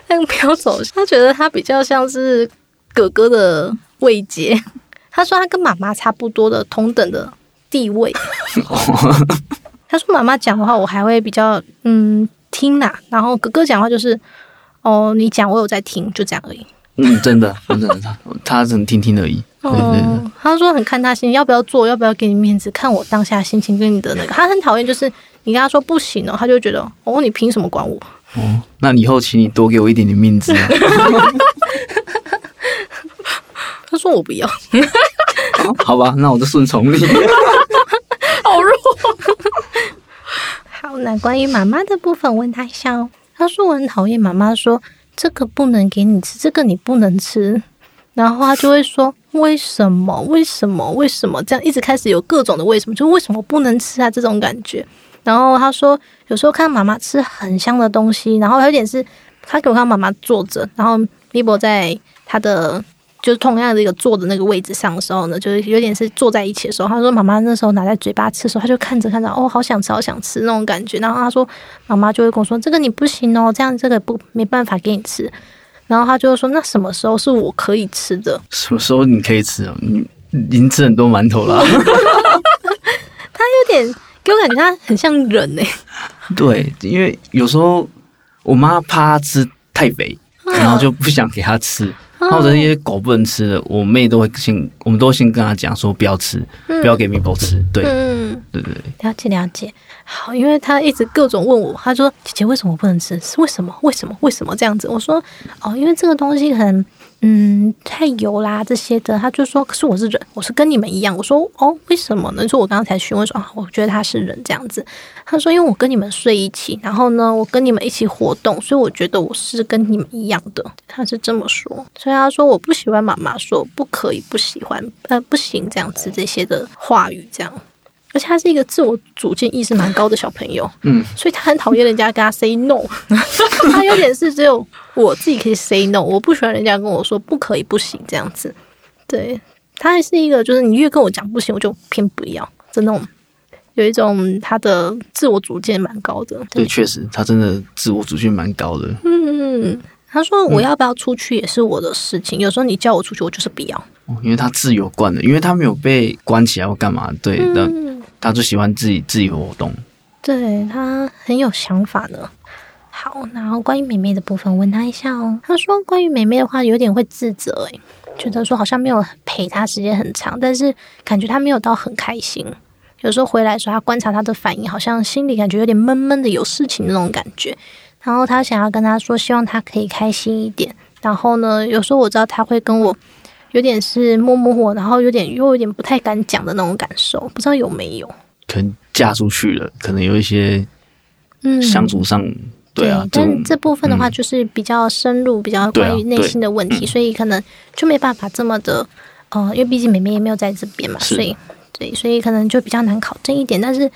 那个飘走，他觉得他比较像是哥哥的位阶。他说他跟妈妈差不多的同等的地位。他说妈妈讲的话，我还会比较嗯。听呐、啊，然后哥哥讲话就是，哦，你讲我有在听，就这样而已。嗯，真的，真的，他 他只能听听而已。哦，他说很看他心情，要不要做，要不要给你面子，看我当下心情跟你的那个。他很讨厌，就是你跟他说不行哦，他就觉得哦，你凭什么管我？哦，那以后请你多给我一点点面子、啊。他说我不要。好吧，那我就顺从你。好弱。好，那关于妈妈的部分，问他一下哦。他说我很讨厌妈妈说这个不能给你吃，这个你不能吃，然后他就会说为什么？为什么？为什么？这样一直开始有各种的为什么，就为什么不能吃啊？这种感觉。然后他说有时候看妈妈吃很香的东西，然后有点是他给我看妈妈坐着，然后 Mibo 在他的。就是同样的一个坐的那个位置上的时候呢，就是有点是坐在一起的时候。他说妈妈那时候拿在嘴巴吃的时候，他就看着看着，哦，好想吃，好想吃那种感觉。然后他说妈妈就会跟我说：“这个你不行哦，这样这个不没办法给你吃。”然后他就会说：“那什么时候是我可以吃的？什么时候你可以吃啊？你已经吃很多馒头了。他有点给我感觉他很像人哎。对，因为有时候我妈怕他吃太肥，然后就不想给他吃。或者一些狗不能吃的，我妹都会先，我们都会先跟她讲说不要吃，嗯、不要给米狗吃。对，嗯，对对对，了解了解。好，因为她一直各种问我，她说姐姐为什么不能吃？是为什么？为什么？为什么这样子？我说哦，因为这个东西可能。嗯，太油啦这些的，他就说，可是我是人，我是跟你们一样。我说哦，为什么呢？说我刚刚才询问说啊，我觉得他是人这样子。他说，因为我跟你们睡一起，然后呢，我跟你们一起活动，所以我觉得我是跟你们一样的。他是这么说，所以他说我不喜欢妈妈说不可以，不喜欢，呃，不行这样子这些的话语这样。而且他是一个自我主见意识蛮高的小朋友，嗯，所以他很讨厌人家跟他 say no，他有点是只有我自己可以 say no，我不喜欢人家跟我说不可以、不行这样子。对，他还是一个，就是你越跟我讲不行，我就偏不要，就那种有一种他的自我主见蛮高的。对，确实，他真的自我主见蛮高的。嗯，他说我要不要出去也是我的事情，有时候你叫我出去，我就是不要。因为他自由惯了，因为他没有被关起来或干嘛，对的。嗯他就喜欢自己自由活动，对，他很有想法的。好，然后关于妹妹的部分，问他一下哦。他说关于妹妹的话，有点会自责，诶，觉得说好像没有陪她时间很长，但是感觉他没有到很开心。有时候回来的时候，他观察他的反应，好像心里感觉有点闷闷的，有事情那种感觉。然后他想要跟他说，希望他可以开心一点。然后呢，有时候我知道他会跟我。有点是摸摸我，然后有点又有点不太敢讲的那种感受，不知道有没有？可能嫁出去了，可能有一些嗯相处上、嗯、对啊。但这部分的话，就是比较深入，嗯、比较关于内心的问题，所以可能就没办法这么的呃，因为毕竟妹妹也没有在这边嘛，所以对，所以可能就比较难考证一点。但是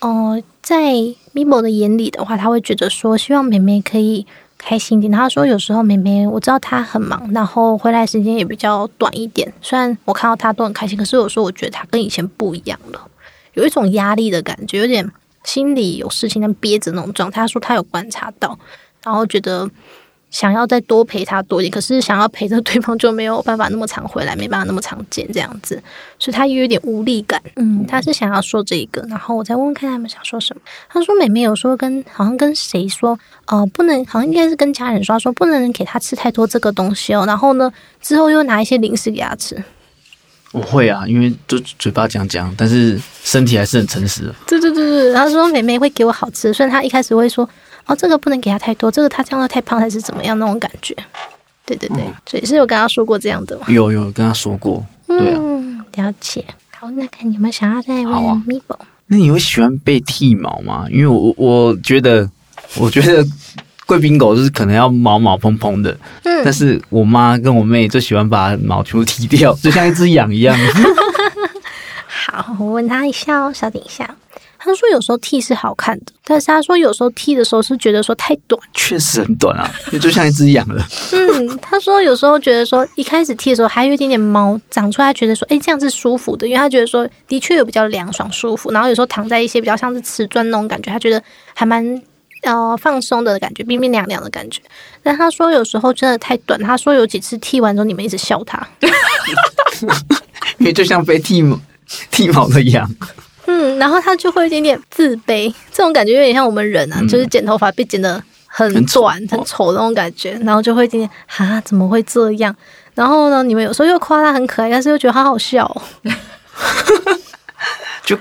呃，在 Mibo 的眼里的话，他会觉得说，希望妹妹可以。开心点，他说有时候妹妹我知道她很忙，然后回来时间也比较短一点。虽然我看到她都很开心，可是有时候我觉得她跟以前不一样了，有一种压力的感觉，有点心里有事情在憋着那种状态。他说他有观察到，然后觉得。想要再多陪他多一点，可是想要陪着对方就没有办法那么常回来，没办法那么常见这样子，所以他也有点无力感。嗯，他是想要说这个，然后我再问问看他们想说什么。他说妹妹有说跟好像跟谁说，哦、呃，不能，好像应该是跟家人说，说不能给他吃太多这个东西哦。然后呢，之后又拿一些零食给他吃。我会啊，因为就嘴巴讲讲，但是身体还是很诚实的。对对对对，他说妹妹会给我好吃，虽然他一开始会说。哦，这个不能给他太多，这个他这样太胖还是怎么样那种感觉？对对对，嗯、所以是有跟他说过这样的吗？有有跟他说过，对啊，嗯、了解。好，那看你们想要再问咪宝。那你会喜欢被剃毛吗？因为我我觉得，我觉得贵宾狗就是可能要毛毛蓬蓬的，嗯，但是我妈跟我妹就喜欢把毛全部剃掉，就像一只羊一样。好，我问他一下哦，稍等一下。他说有时候剃是好看的，但是他说有时候剃的时候是觉得说太短，确实很短啊，也就像一只羊了。嗯，他说有时候觉得说一开始剃的时候还有一点点毛长出来，觉得说哎这样是舒服的，因为他觉得说的确有比较凉爽舒服，然后有时候躺在一些比较像是瓷砖那种感觉，他觉得还蛮呃放松的感觉，冰冰凉凉的感觉。但他说有时候真的太短，他说有几次剃完之后你们一直笑他，因为就像被剃毛剃毛的羊。嗯，然后他就会有点点自卑，这种感觉有点像我们人啊，嗯、就是剪头发被剪得很短、很丑的那种感觉，然后就会有点啊，怎么会这样？然后呢，你们有时候又夸他很可爱，但是又觉得他好笑，哦，就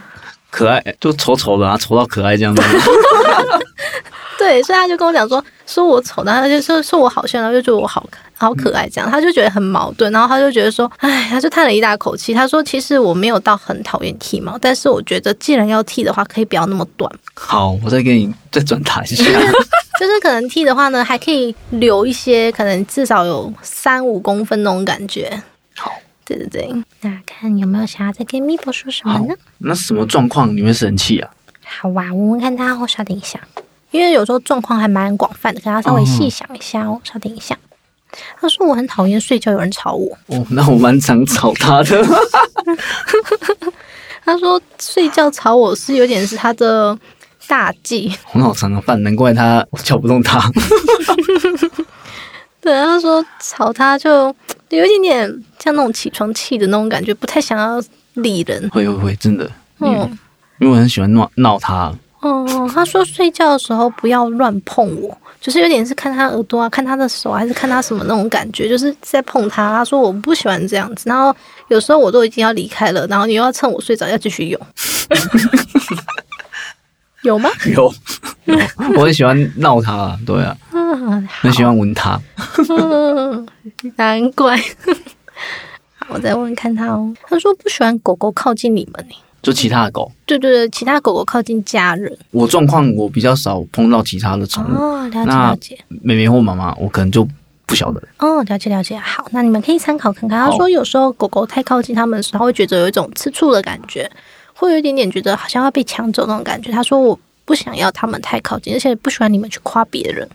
可爱，就丑丑的啊，丑到可爱这样子。对，所以他就跟我讲说，说我丑，然后他就说说我好笑，然后就觉得我好看。好可爱，这样他就觉得很矛盾，然后他就觉得说，哎，他就叹了一大口气。他说：“其实我没有到很讨厌剃毛，但是我觉得既然要剃的话，可以不要那么短。”好，我再给你再转达一下，就是可能剃的话呢，还可以留一些，可能至少有三五公分那种感觉。好，对对对，那看有没有想要再跟咪博说什么呢？那什么状况你会生气啊？好哇，我们看他哦，稍等一下，因为有时候状况还蛮广泛的，可要稍微细想一下哦，稍等一下。他说我很讨厌睡觉有人吵我。哦，那我蛮常吵他的。他说睡觉吵我是有点是他的大忌。很好常犯，难怪他我叫不动他。对，他说吵他就有一点点像那种起床气的那种感觉，不太想要理人。会会会，真的。嗯，因为我很喜欢闹闹他。哦，他说睡觉的时候不要乱碰我，就是有点是看他耳朵啊，看他的手，还是看他什么那种感觉，就是在碰他。他说我不喜欢这样子，然后有时候我都已经要离开了，然后你又要趁我睡着要继续用，有吗？有，有，我很喜欢闹他，对啊，嗯，很喜欢闻他，嗯，难怪。我再问问看他哦，他说不喜欢狗狗靠近你们就其他的狗，对对对，其他狗狗靠近家人。我状况我比较少碰到其他的宠物。哦，了解了解。妹妹或妈妈，我可能就不晓得。哦，了解了解。好，那你们可以参考看看。他说有时候狗狗太靠近他们的时候，会觉得有一种吃醋的感觉，会有一点点觉得好像要被抢走那种感觉。他说我不想要他们太靠近，而且不喜欢你们去夸别人。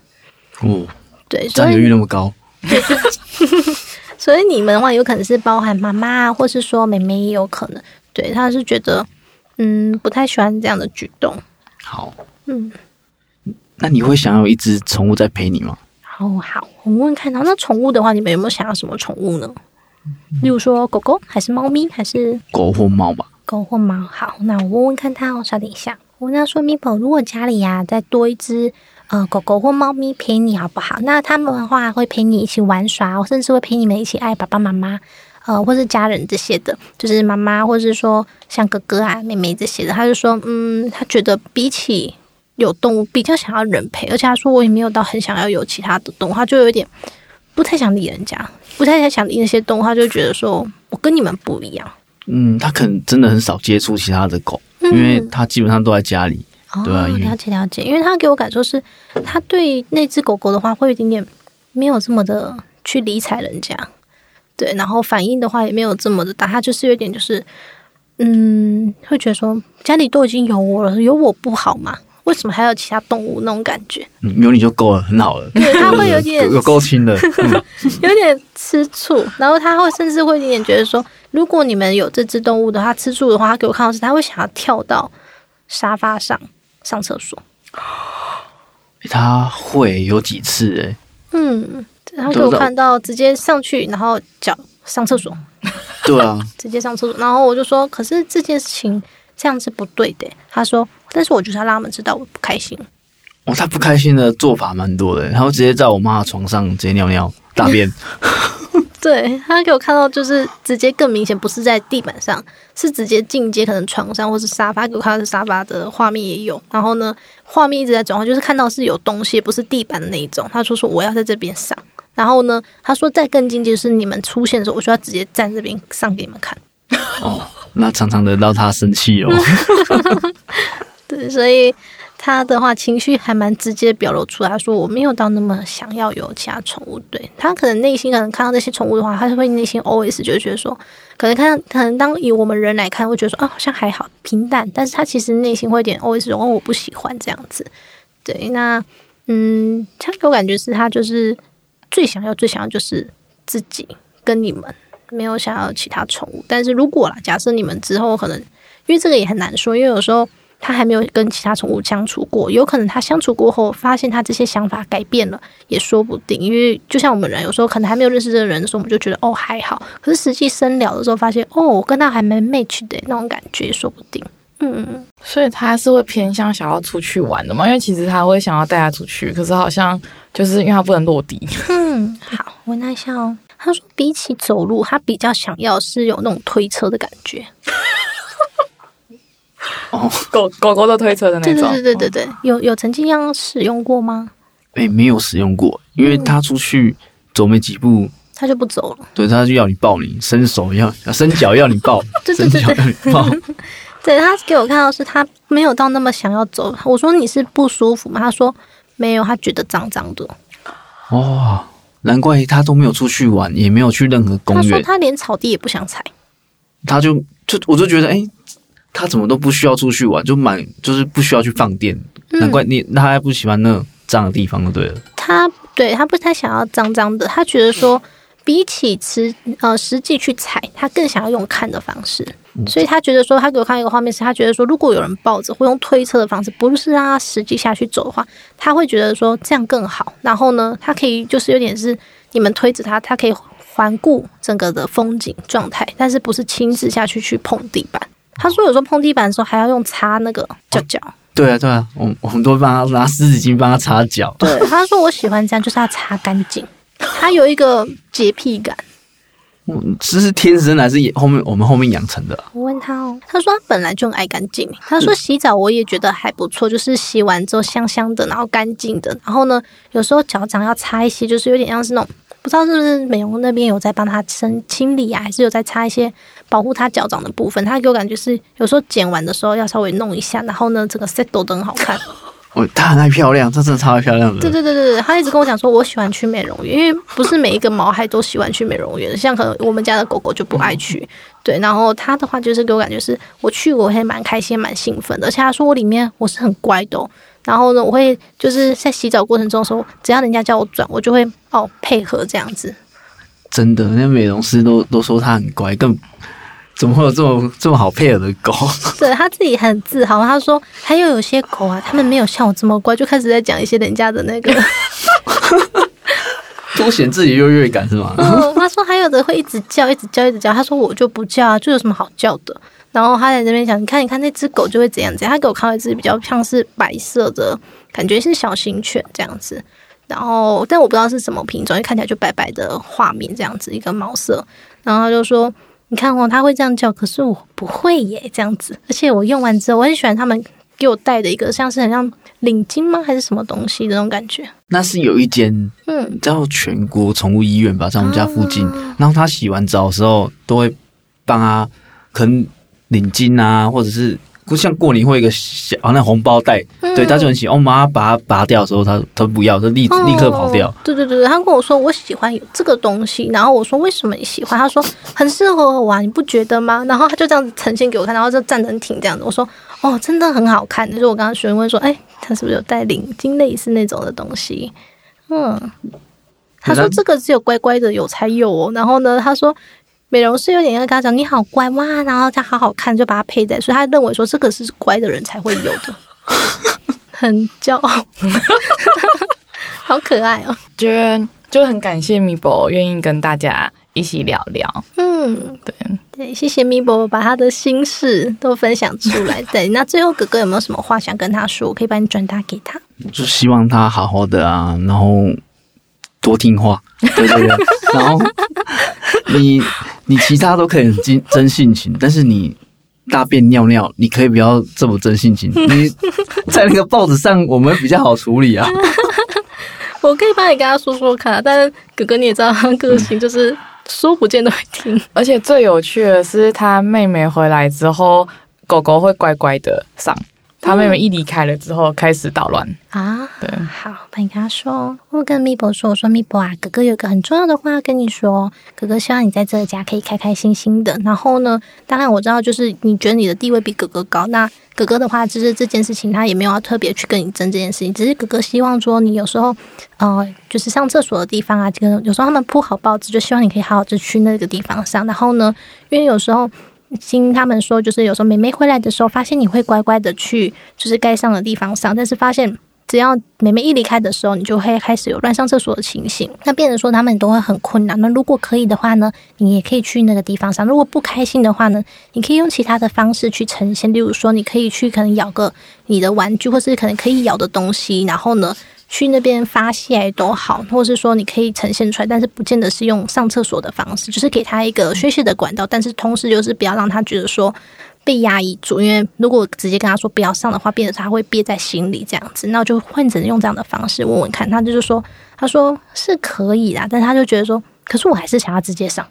哦，对，占有欲那么高。所以你们的话有可能是包含妈妈，或是说妹妹也有可能。对，他是觉得，嗯，不太喜欢这样的举动。好，嗯，那你会想要一只宠物在陪你吗？好好，我们问看到那宠物的话，你们有没有想要什么宠物呢？例如说狗狗，还是猫咪，还是狗或猫吧？狗或猫。好，那我问问看他哦，稍等一下。我问他说，Mipo，如果家里呀、啊、再多一只呃狗狗或猫咪陪你，好不好？那他们的话会陪你一起玩耍，甚至会陪你们一起爱爸爸妈妈。呃，或是家人这些的，就是妈妈，或是说像哥哥啊、妹妹这些的，他就说，嗯，他觉得比起有动物，比较想要人陪，而且他说我也没有到很想要有其他的动物，他就有点不太想理人家，不太想理那些动物，他就觉得说我跟你们不一样。嗯，他可能真的很少接触其他的狗，嗯，因为他基本上都在家里。对了解了解，因为他给我感受是，他对那只狗狗的话，会有一点点没有这么的去理睬人家。对，然后反应的话也没有这么的大，他就是有点就是，嗯，会觉得说家里都已经有我了，有我不好吗？为什么还有其他动物那种感觉？嗯，有你就够了，很好了。对，他会有点 有够亲的，嗯、有点吃醋，然后他会甚至会有点觉得说，如果你们有这只动物的话，吃素的话，他给我看到是他会想要跳到沙发上上厕所。他会有几次哎，嗯。然后给我看到直接上去，然后脚上厕所。对啊，直接上厕所。然后我就说：“可是这件事情这样是不对的。”他说：“但是我就是要让他们知道我不开心。”哦，他不开心的做法蛮多的，他会直接在我妈的床上直接尿尿大便。对，他给我看到就是直接更明显，不是在地板上，是直接进阶，可能床上或是沙发。给我看到是沙发的画面也有。然后呢，画面一直在转换，就是看到是有东西，不是地板的那一种。他说：“说我要在这边上。”然后呢，他说再更进阶是你们出现的时候，我就要直接站这边上给你们看。哦，那常常的让他生气哦。对，所以他的话情绪还蛮直接表露出来，说我没有到那么想要有其他宠物。对，他可能内心可能看到那些宠物的话，他就会内心 OS 就觉得说，可能看到可能当以我们人来看，会觉得说啊好像还好平淡，但是他其实内心会有点 OS 说哦我不喜欢这样子。对，那嗯，他给我感觉是他就是。最想要、最想要就是自己跟你们，没有想要其他宠物。但是如果啦，假设你们之后可能，因为这个也很难说，因为有时候他还没有跟其他宠物相处过，有可能他相处过后发现他这些想法改变了，也说不定。因为就像我们人，有时候可能还没有认识这个人的时候，我们就觉得哦还好，可是实际深聊的时候，发现哦我跟他还没 match 的那种感觉，说不定。嗯，所以他是会偏向想要出去玩的嘛？因为其实他会想要带他出去，可是好像就是因为他不能落地。嗯，好，我那一下哦。他说比起走路，他比较想要是有那种推车的感觉。哦，狗狗狗的推车的那种。对对对对对，有有曾经要使用过吗？哎、欸，没有使用过，因为他出去走没几步，嗯、他就不走了。对，他就要你抱你，伸手要伸脚要你抱，伸脚要你抱。对，他给我看到是他没有到那么想要走。我说你是不舒服吗？他说没有，他觉得脏脏的。哦，难怪他都没有出去玩，也没有去任何公园。他说他连草地也不想踩。他就就我就觉得，哎，他怎么都不需要出去玩，就蛮就是不需要去放电。嗯、难怪你他还不喜欢那脏的地方，就对了。他对他不太想要脏脏的，他觉得说比起实呃实际去踩，他更想要用看的方式。所以他觉得说，他给我看一个画面是，他觉得说，如果有人抱着或用推车的方式，不是让他实际下去走的话，他会觉得说这样更好。然后呢，他可以就是有点是你们推着他，他可以环顾整个的风景状态，但是不是亲自下去去碰地板。他说有时候碰地板的时候还要用擦那个脚脚。对啊，对啊，我我们都会帮他拿湿纸巾帮他擦脚。对，他说我喜欢这样，就是要擦干净。他有一个洁癖感。嗯，这是天生还是后面我们后面养成的？我问他哦，他说他本来就很爱干净。他说洗澡我也觉得还不错，就是洗完之后香香的，然后干净的。然后呢，有时候脚掌要擦一些，就是有点像是那种。不知道是不是美容那边有在帮他清清理啊，还是有在擦一些保护它脚掌的部分？它给我感觉是有时候剪完的时候要稍微弄一下，然后呢，整个 set 都很好看。哦，他很爱漂亮，这真的超爱漂亮的。对对对对，他一直跟我讲说，我喜欢去美容院，因为不是每一个毛孩都喜欢去美容院，像可能我们家的狗狗就不爱去。对，然后他的话就是给我感觉是我去我还蛮开心蛮兴奋的，而且他说我里面我是很乖的哦。然后呢，我会就是在洗澡过程中说，只要人家叫我转，我就会哦配合这样子。真的，那美容师都都说他很乖，更怎么会有这么这么好配合的狗？对，他自己很自豪，他说还有有些狗啊，他们没有像我这么乖，就开始在讲一些人家的那个，凸显自己优越感是吗？嗯，他说还有的会一直叫，一直叫，一直叫。他说我就不叫啊，就有什么好叫的？然后他在这边讲，你看，你看那只狗就会怎样怎样。他给我看到一只比较像是白色的，感觉是小型犬这样子。然后，但我不知道是什么品种，因为看起来就白白的画面这样子，一个毛色。然后他就说，你看哦，他会这样叫，可是我不会耶，这样子。而且我用完之后，我很喜欢他们给我带的一个，像是很像领巾吗，还是什么东西的那种感觉。那是有一间，嗯，叫全国宠物医院吧，在我们家附近。啊、然后他洗完澡的时候，都会帮他啃。领巾啊，或者是不像过年会有一个小那红包袋，嗯、对，他就很喜欢。我妈把它拔掉的时候，他他不要，他立立刻跑掉。对对对，他跟我说我喜欢有这个东西，然后我说为什么你喜欢？他说很适合我啊，你不觉得吗？然后他就这样子呈现给我看，然后就站得很挺这样子。我说哦，真的很好看。就是我刚刚询问说，哎，他是不是有带领巾类似那种的东西？嗯，他说这个只有乖乖的有才有哦。然后呢，他说。美容师有点要跟他讲，你好乖哇，然后他好好看，就把它佩戴，所以他认为说这个是乖的人才会有的，很骄傲，好可爱哦。觉得就很感谢米博愿意跟大家一起聊聊。嗯，对对，谢谢米博把他的心事都分享出来。对，那最后哥哥有没有什么话想跟他说？我可以帮你转达给他。就希望他好好的啊，然后多听话，对对对，然后你。你其他都可以很真 真性情，但是你大便尿尿，你可以不要这么真性情。你在那个报纸上，我们比较好处理啊。我可以帮你跟他说说看，但是哥哥你也知道，他个性就是说不见得会听。而且最有趣的是，他妹妹回来之后，狗狗会乖乖的上。他妹妹一离开了之后，开始捣乱啊！对，好，帮你跟他说。我跟咪博说：“我说咪博啊，哥哥有个很重要的话要跟你说。哥哥希望你在这个家可以开开心心的。然后呢，当然我知道，就是你觉得你的地位比哥哥高。那哥哥的话，就是这件事情他也没有要特别去跟你争这件事情，只是哥哥希望说你有时候，呃，就是上厕所的地方啊，这个有时候他们铺好报纸，就希望你可以好好的去那个地方上。然后呢，因为有时候。听他们说，就是有时候妹妹回来的时候，发现你会乖乖的去，就是该上的地方上。但是发现只要妹妹一离开的时候，你就会开始有乱上厕所的情形。那变成说他们都会很困难。那如果可以的话呢，你也可以去那个地方上。如果不开心的话呢，你可以用其他的方式去呈现。例如说，你可以去可能咬个你的玩具，或是可能可以咬的东西，然后呢。去那边发泄都好，或是说你可以呈现出来，但是不见得是用上厕所的方式，就是给他一个宣泄的管道，但是同时就是不要让他觉得说被压抑住，因为如果直接跟他说不要上的话，变得他会憋在心里这样子，那就换成用这样的方式问问看，他就是说，他说是可以啦，但他就觉得说，可是我还是想要直接上，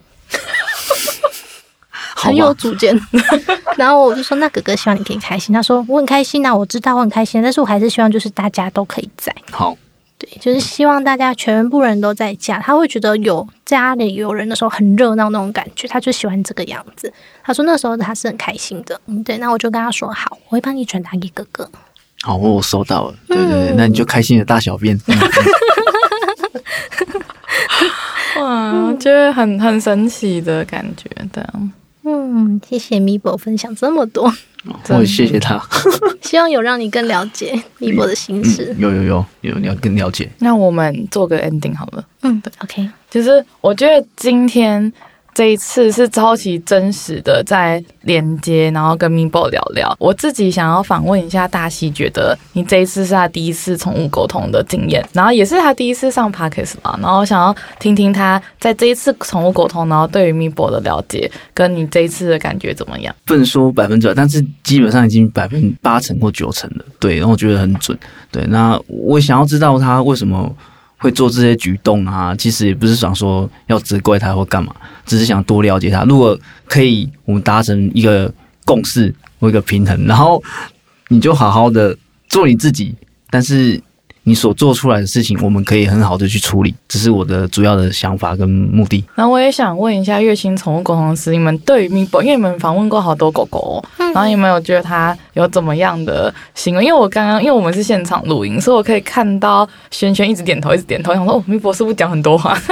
很有主见。然后我就说，那哥哥希望你可以开心。他说我很开心啊，我知道我很开心，但是我还是希望就是大家都可以在。好，对，就是希望大家全部人都在家，他会觉得有家里有人的时候很热闹那种感觉，他就喜欢这个样子。他说那时候他是很开心的。嗯，对，那我就跟他说好，我会帮你转达给哥哥。好，我收到了。对对对，嗯、那你就开心的大小便。哇，我觉得很很神奇的感觉，这样。嗯。嗯，谢谢米博分享这么多，我哦谢谢他。希望有让你更了解米博的心事。嗯，有有有有，你要更了解。那我们做个 ending 好了。嗯，对，OK。其实我觉得今天。这一次是超级真实的在连接，然后跟 Meebo 聊聊。我自己想要访问一下大西，觉得你这一次是他第一次宠物沟通的经验，然后也是他第一次上 Podcast 吧。然后想要听听他在这一次宠物沟通，然后对于 Meebo 的了解，跟你这一次的感觉怎么样？不能说百分之百，但是基本上已经百分八成或九成了。对，然后我觉得很准。对，那我想要知道他为什么。会做这些举动啊，其实也不是想说要责怪他或干嘛，只是想多了解他。如果可以，我们达成一个共识或一个平衡，然后你就好好的做你自己，但是。你所做出来的事情，我们可以很好的去处理，这是我的主要的想法跟目的。然后我也想问一下月星宠物沟通师，你们对于 Meebo，因为你们访问过好多狗狗，然后你们有觉得它有怎么样的行为？因为我刚刚因为我们是现场录音，所以我可以看到轩轩一直点头，一直点头，想说哦，Meebo 是不是讲很多话？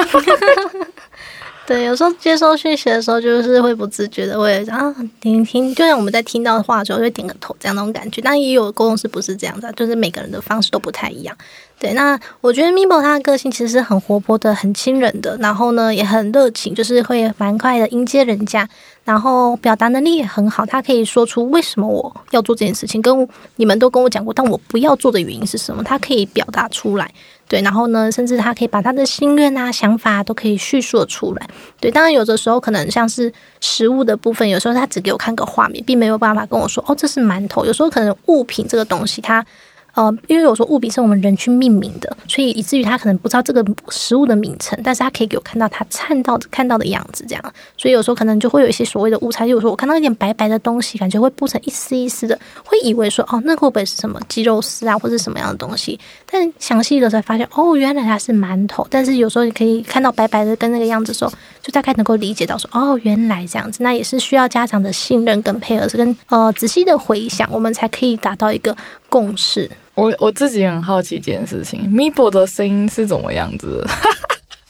对，有时候接收讯息的时候，就是会不自觉的会啊听听，就像我们在听到的话的时候，会点个头这样那种感觉。但也有沟通师不是这样的，就是每个人的方式都不太一样。对，那我觉得 Meebo 他的个性其实是很活泼的，很亲人的，然后呢也很热情，就是会蛮快的迎接人家。然后表达能力也很好，他可以说出为什么我要做这件事情，跟你们都跟我讲过，但我不要做的原因是什么，他可以表达出来。对，然后呢，甚至他可以把他的心愿啊、想法都可以叙述出来。对，当然有的时候可能像是食物的部分，有时候他只给我看个画面，并没有办法跟我说哦，这是馒头。有时候可能物品这个东西，它。呃，因为有时候物品是我们人去命名的，所以以至于他可能不知道这个食物的名称，但是他可以给我看到他看到看到的样子，这样。所以有时候可能就会有一些所谓的误差，就有时候我看到一点白白的东西，感觉会剥成一丝一丝的，会以为说哦，那会不会是什么鸡肉丝啊，或者什么样的东西？但详细的才发现，哦，原来它是馒头。但是有时候你可以看到白白的跟那个样子的时候，就大概能够理解到说，哦，原来这样子。那也是需要家长的信任跟配合，是跟呃仔细的回想，我们才可以达到一个共识。我我自己很好奇一件事情，Meebo 的声音是怎么样子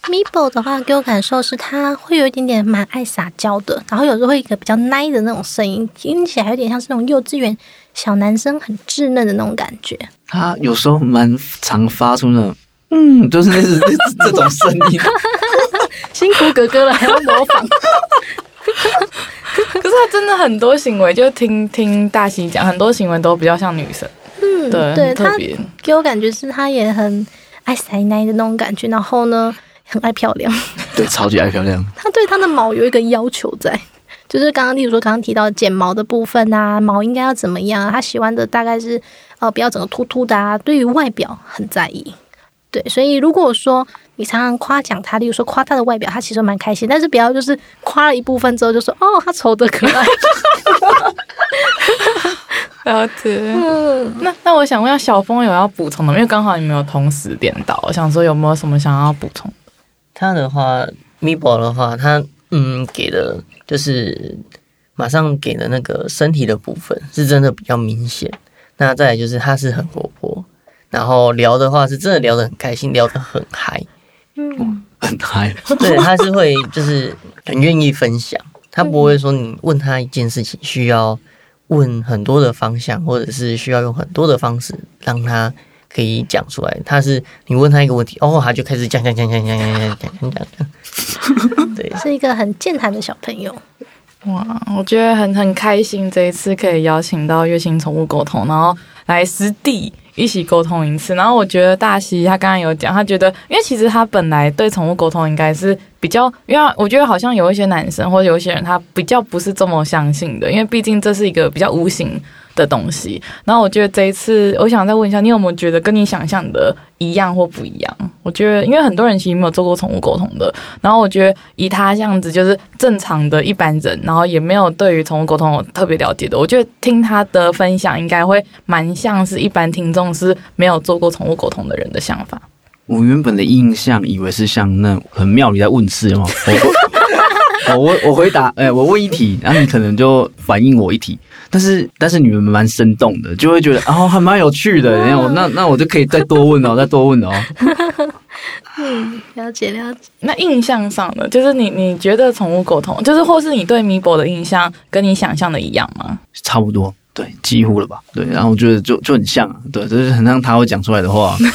？Meebo 的话，给我感受是他会有一点点蛮爱撒娇的，然后有时候会一个比较奶的那种声音，听起来有点像是那种幼稚园小男生很稚嫩的那种感觉。他有时候蛮常发出那种，嗯，就是那是这种声音。辛苦哥哥了，还要模仿。可是他真的很多行为，就听听大西讲，很多行为都比较像女生。嗯，对，对他给我感觉是他也很爱塞奶的那种感觉，然后呢，很爱漂亮，对，超级爱漂亮。他对他的毛有一个要求在，就是刚刚例如说刚刚提到剪毛的部分啊，毛应该要怎么样？他喜欢的大概是呃，不要整个秃秃的啊。对于外表很在意，对，所以如果说你常常夸奖他，例如说夸他的外表，他其实蛮开心，但是不要就是夸了一部分之后就说哦，他丑的可爱。了解，嗯，那那我想问下小峰有要补充的吗？因为刚好你们有同时点到，我想说有没有什么想要补充的？他的话，Meebo 的话，他嗯给的，就是马上给的那个身体的部分是真的比较明显。那再来就是他是很活泼，然后聊的话是真的聊得很开心，聊得很嗨，嗯，很嗨。对，他是会就是很愿意分享，他不会说你问他一件事情需要。问很多的方向，或者是需要用很多的方式让他可以讲出来。他是你问他一个问题，哦，他就开始讲讲讲讲讲讲讲讲讲讲。对，是一个很健谈的小朋友。哇，我觉得很很开心，这一次可以邀请到月星宠物沟通，然后来实地。一起沟通一次，然后我觉得大西他刚刚有讲，他觉得，因为其实他本来对宠物沟通应该是比较，因为我觉得好像有一些男生或者有一些人他比较不是这么相信的，因为毕竟这是一个比较无形的东西，然后我觉得这一次，我想再问一下，你有没有觉得跟你想象的一样或不一样？我觉得，因为很多人其实没有做过宠物沟通的，然后我觉得以他这样子，就是正常的一般人，然后也没有对于宠物沟通有特别了解的，我觉得听他的分享，应该会蛮像是一般听众是没有做过宠物沟通的人的想法。我原本的印象以为是像那很妙里在问事嘛，我 我我回答，哎、我问一题，然后你可能就反应我一题。但是但是你们蛮生动的，就会觉得哦还蛮有趣的，然后那那我就可以再多问哦，再多问哦。嗯，了解了解。那印象上的，就是你你觉得宠物沟通，就是或是你对米博的印象，跟你想象的一样吗？差不多，对，几乎了吧？对，然后我觉得就就很像啊，对，就是很像他会讲出来的话。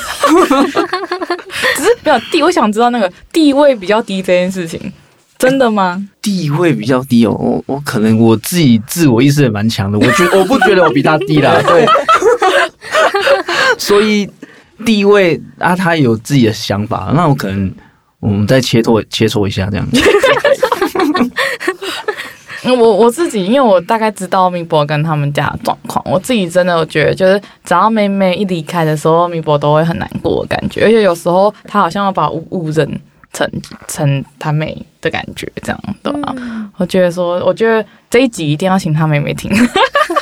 只是比较地，我想知道那个地位比较低这件事情，真的吗？地位比较低哦，我我可能我自己自我意识也蛮强的，我觉 我不觉得我比他低啦，对。所以。地位啊，他有自己的想法，那我可能我们再切磋切磋一下这样子。我我自己，因为我大概知道米博跟他们家的状况，我自己真的我觉得，就是只要妹妹一离开的时候，米博都会很难过的感觉，而且有时候他好像要把误误认成成他妹的感觉，这样对吧？嗯、我觉得说，我觉得这一集一定要请他妹妹听。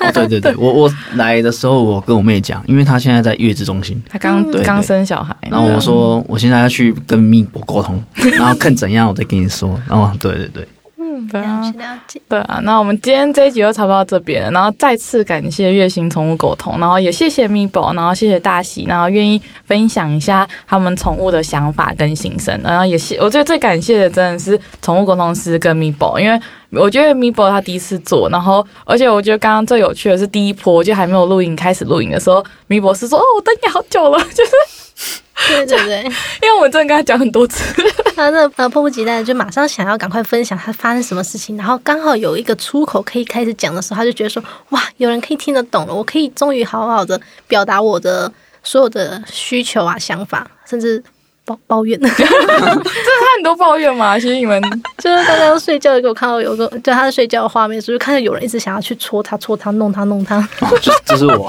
哦，对对对，我我来的时候，我跟我妹讲，因为她现在在月子中心，她刚刚生小孩，然后我说我现在要去跟米博沟通，然后看怎样，我再跟你说。然后对对对，嗯，对啊，对啊。那我们今天这一集就差不多到这边了，然后再次感谢月星宠物沟通，然后也谢谢米博，然后谢谢大喜，然后愿意分享一下他们宠物的想法跟心声，然后也谢，我觉得最感谢的真的是宠物沟通师跟米博，因为。我觉得米博他第一次做，然后而且我觉得刚刚最有趣的是第一波，就还没有录音开始录音的时候，米博是说：“哦，我等你好久了。”就是，对对对，因为我真的跟他讲很多次，他那呃迫不及待的就马上想要赶快分享他发生什么事情，然后刚好有一个出口可以开始讲的时候，他就觉得说：“哇，有人可以听得懂了，我可以终于好好的表达我的所有的需求啊、想法，甚至。”抱抱怨，这是他很多抱怨嘛？其实你们 就是刚刚睡觉，给我看到有个就他在睡觉的画面，是不是看到有人一直想要去戳他、戳他、弄他、弄他？哦，这这是我。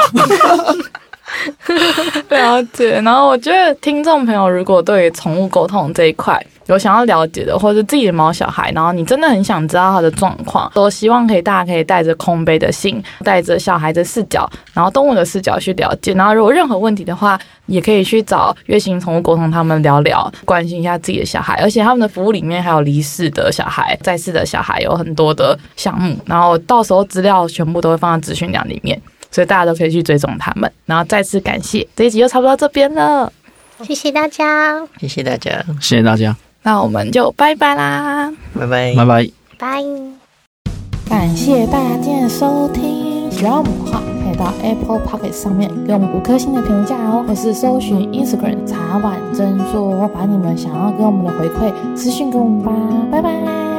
了解。然后我觉得听众朋友如果对宠物沟通这一块，有想要了解的，或者自己的毛小孩，然后你真的很想知道他的状况，都希望可以大家可以带着空杯的心，带着小孩的视角，然后动物的视角去了解。然后如果任何问题的话，也可以去找月星宠物沟通他们聊聊，关心一下自己的小孩。而且他们的服务里面还有离世的小孩、在世的小孩，有很多的项目。然后到时候资料全部都会放在资讯栏里面，所以大家都可以去追踪他们。然后再次感谢，这一集就差不多到这边了，谢谢大家，谢谢大家，谢谢大家。那我们就拜拜啦，拜拜，拜拜，拜。感谢大家今天的收听，喜欢我们的话，可以到 Apple Pocket 上面给我们五颗星的评价哦，或是搜寻 Instagram 茶碗蒸说，把你们想要给我们的回馈私讯给我们吧，拜拜。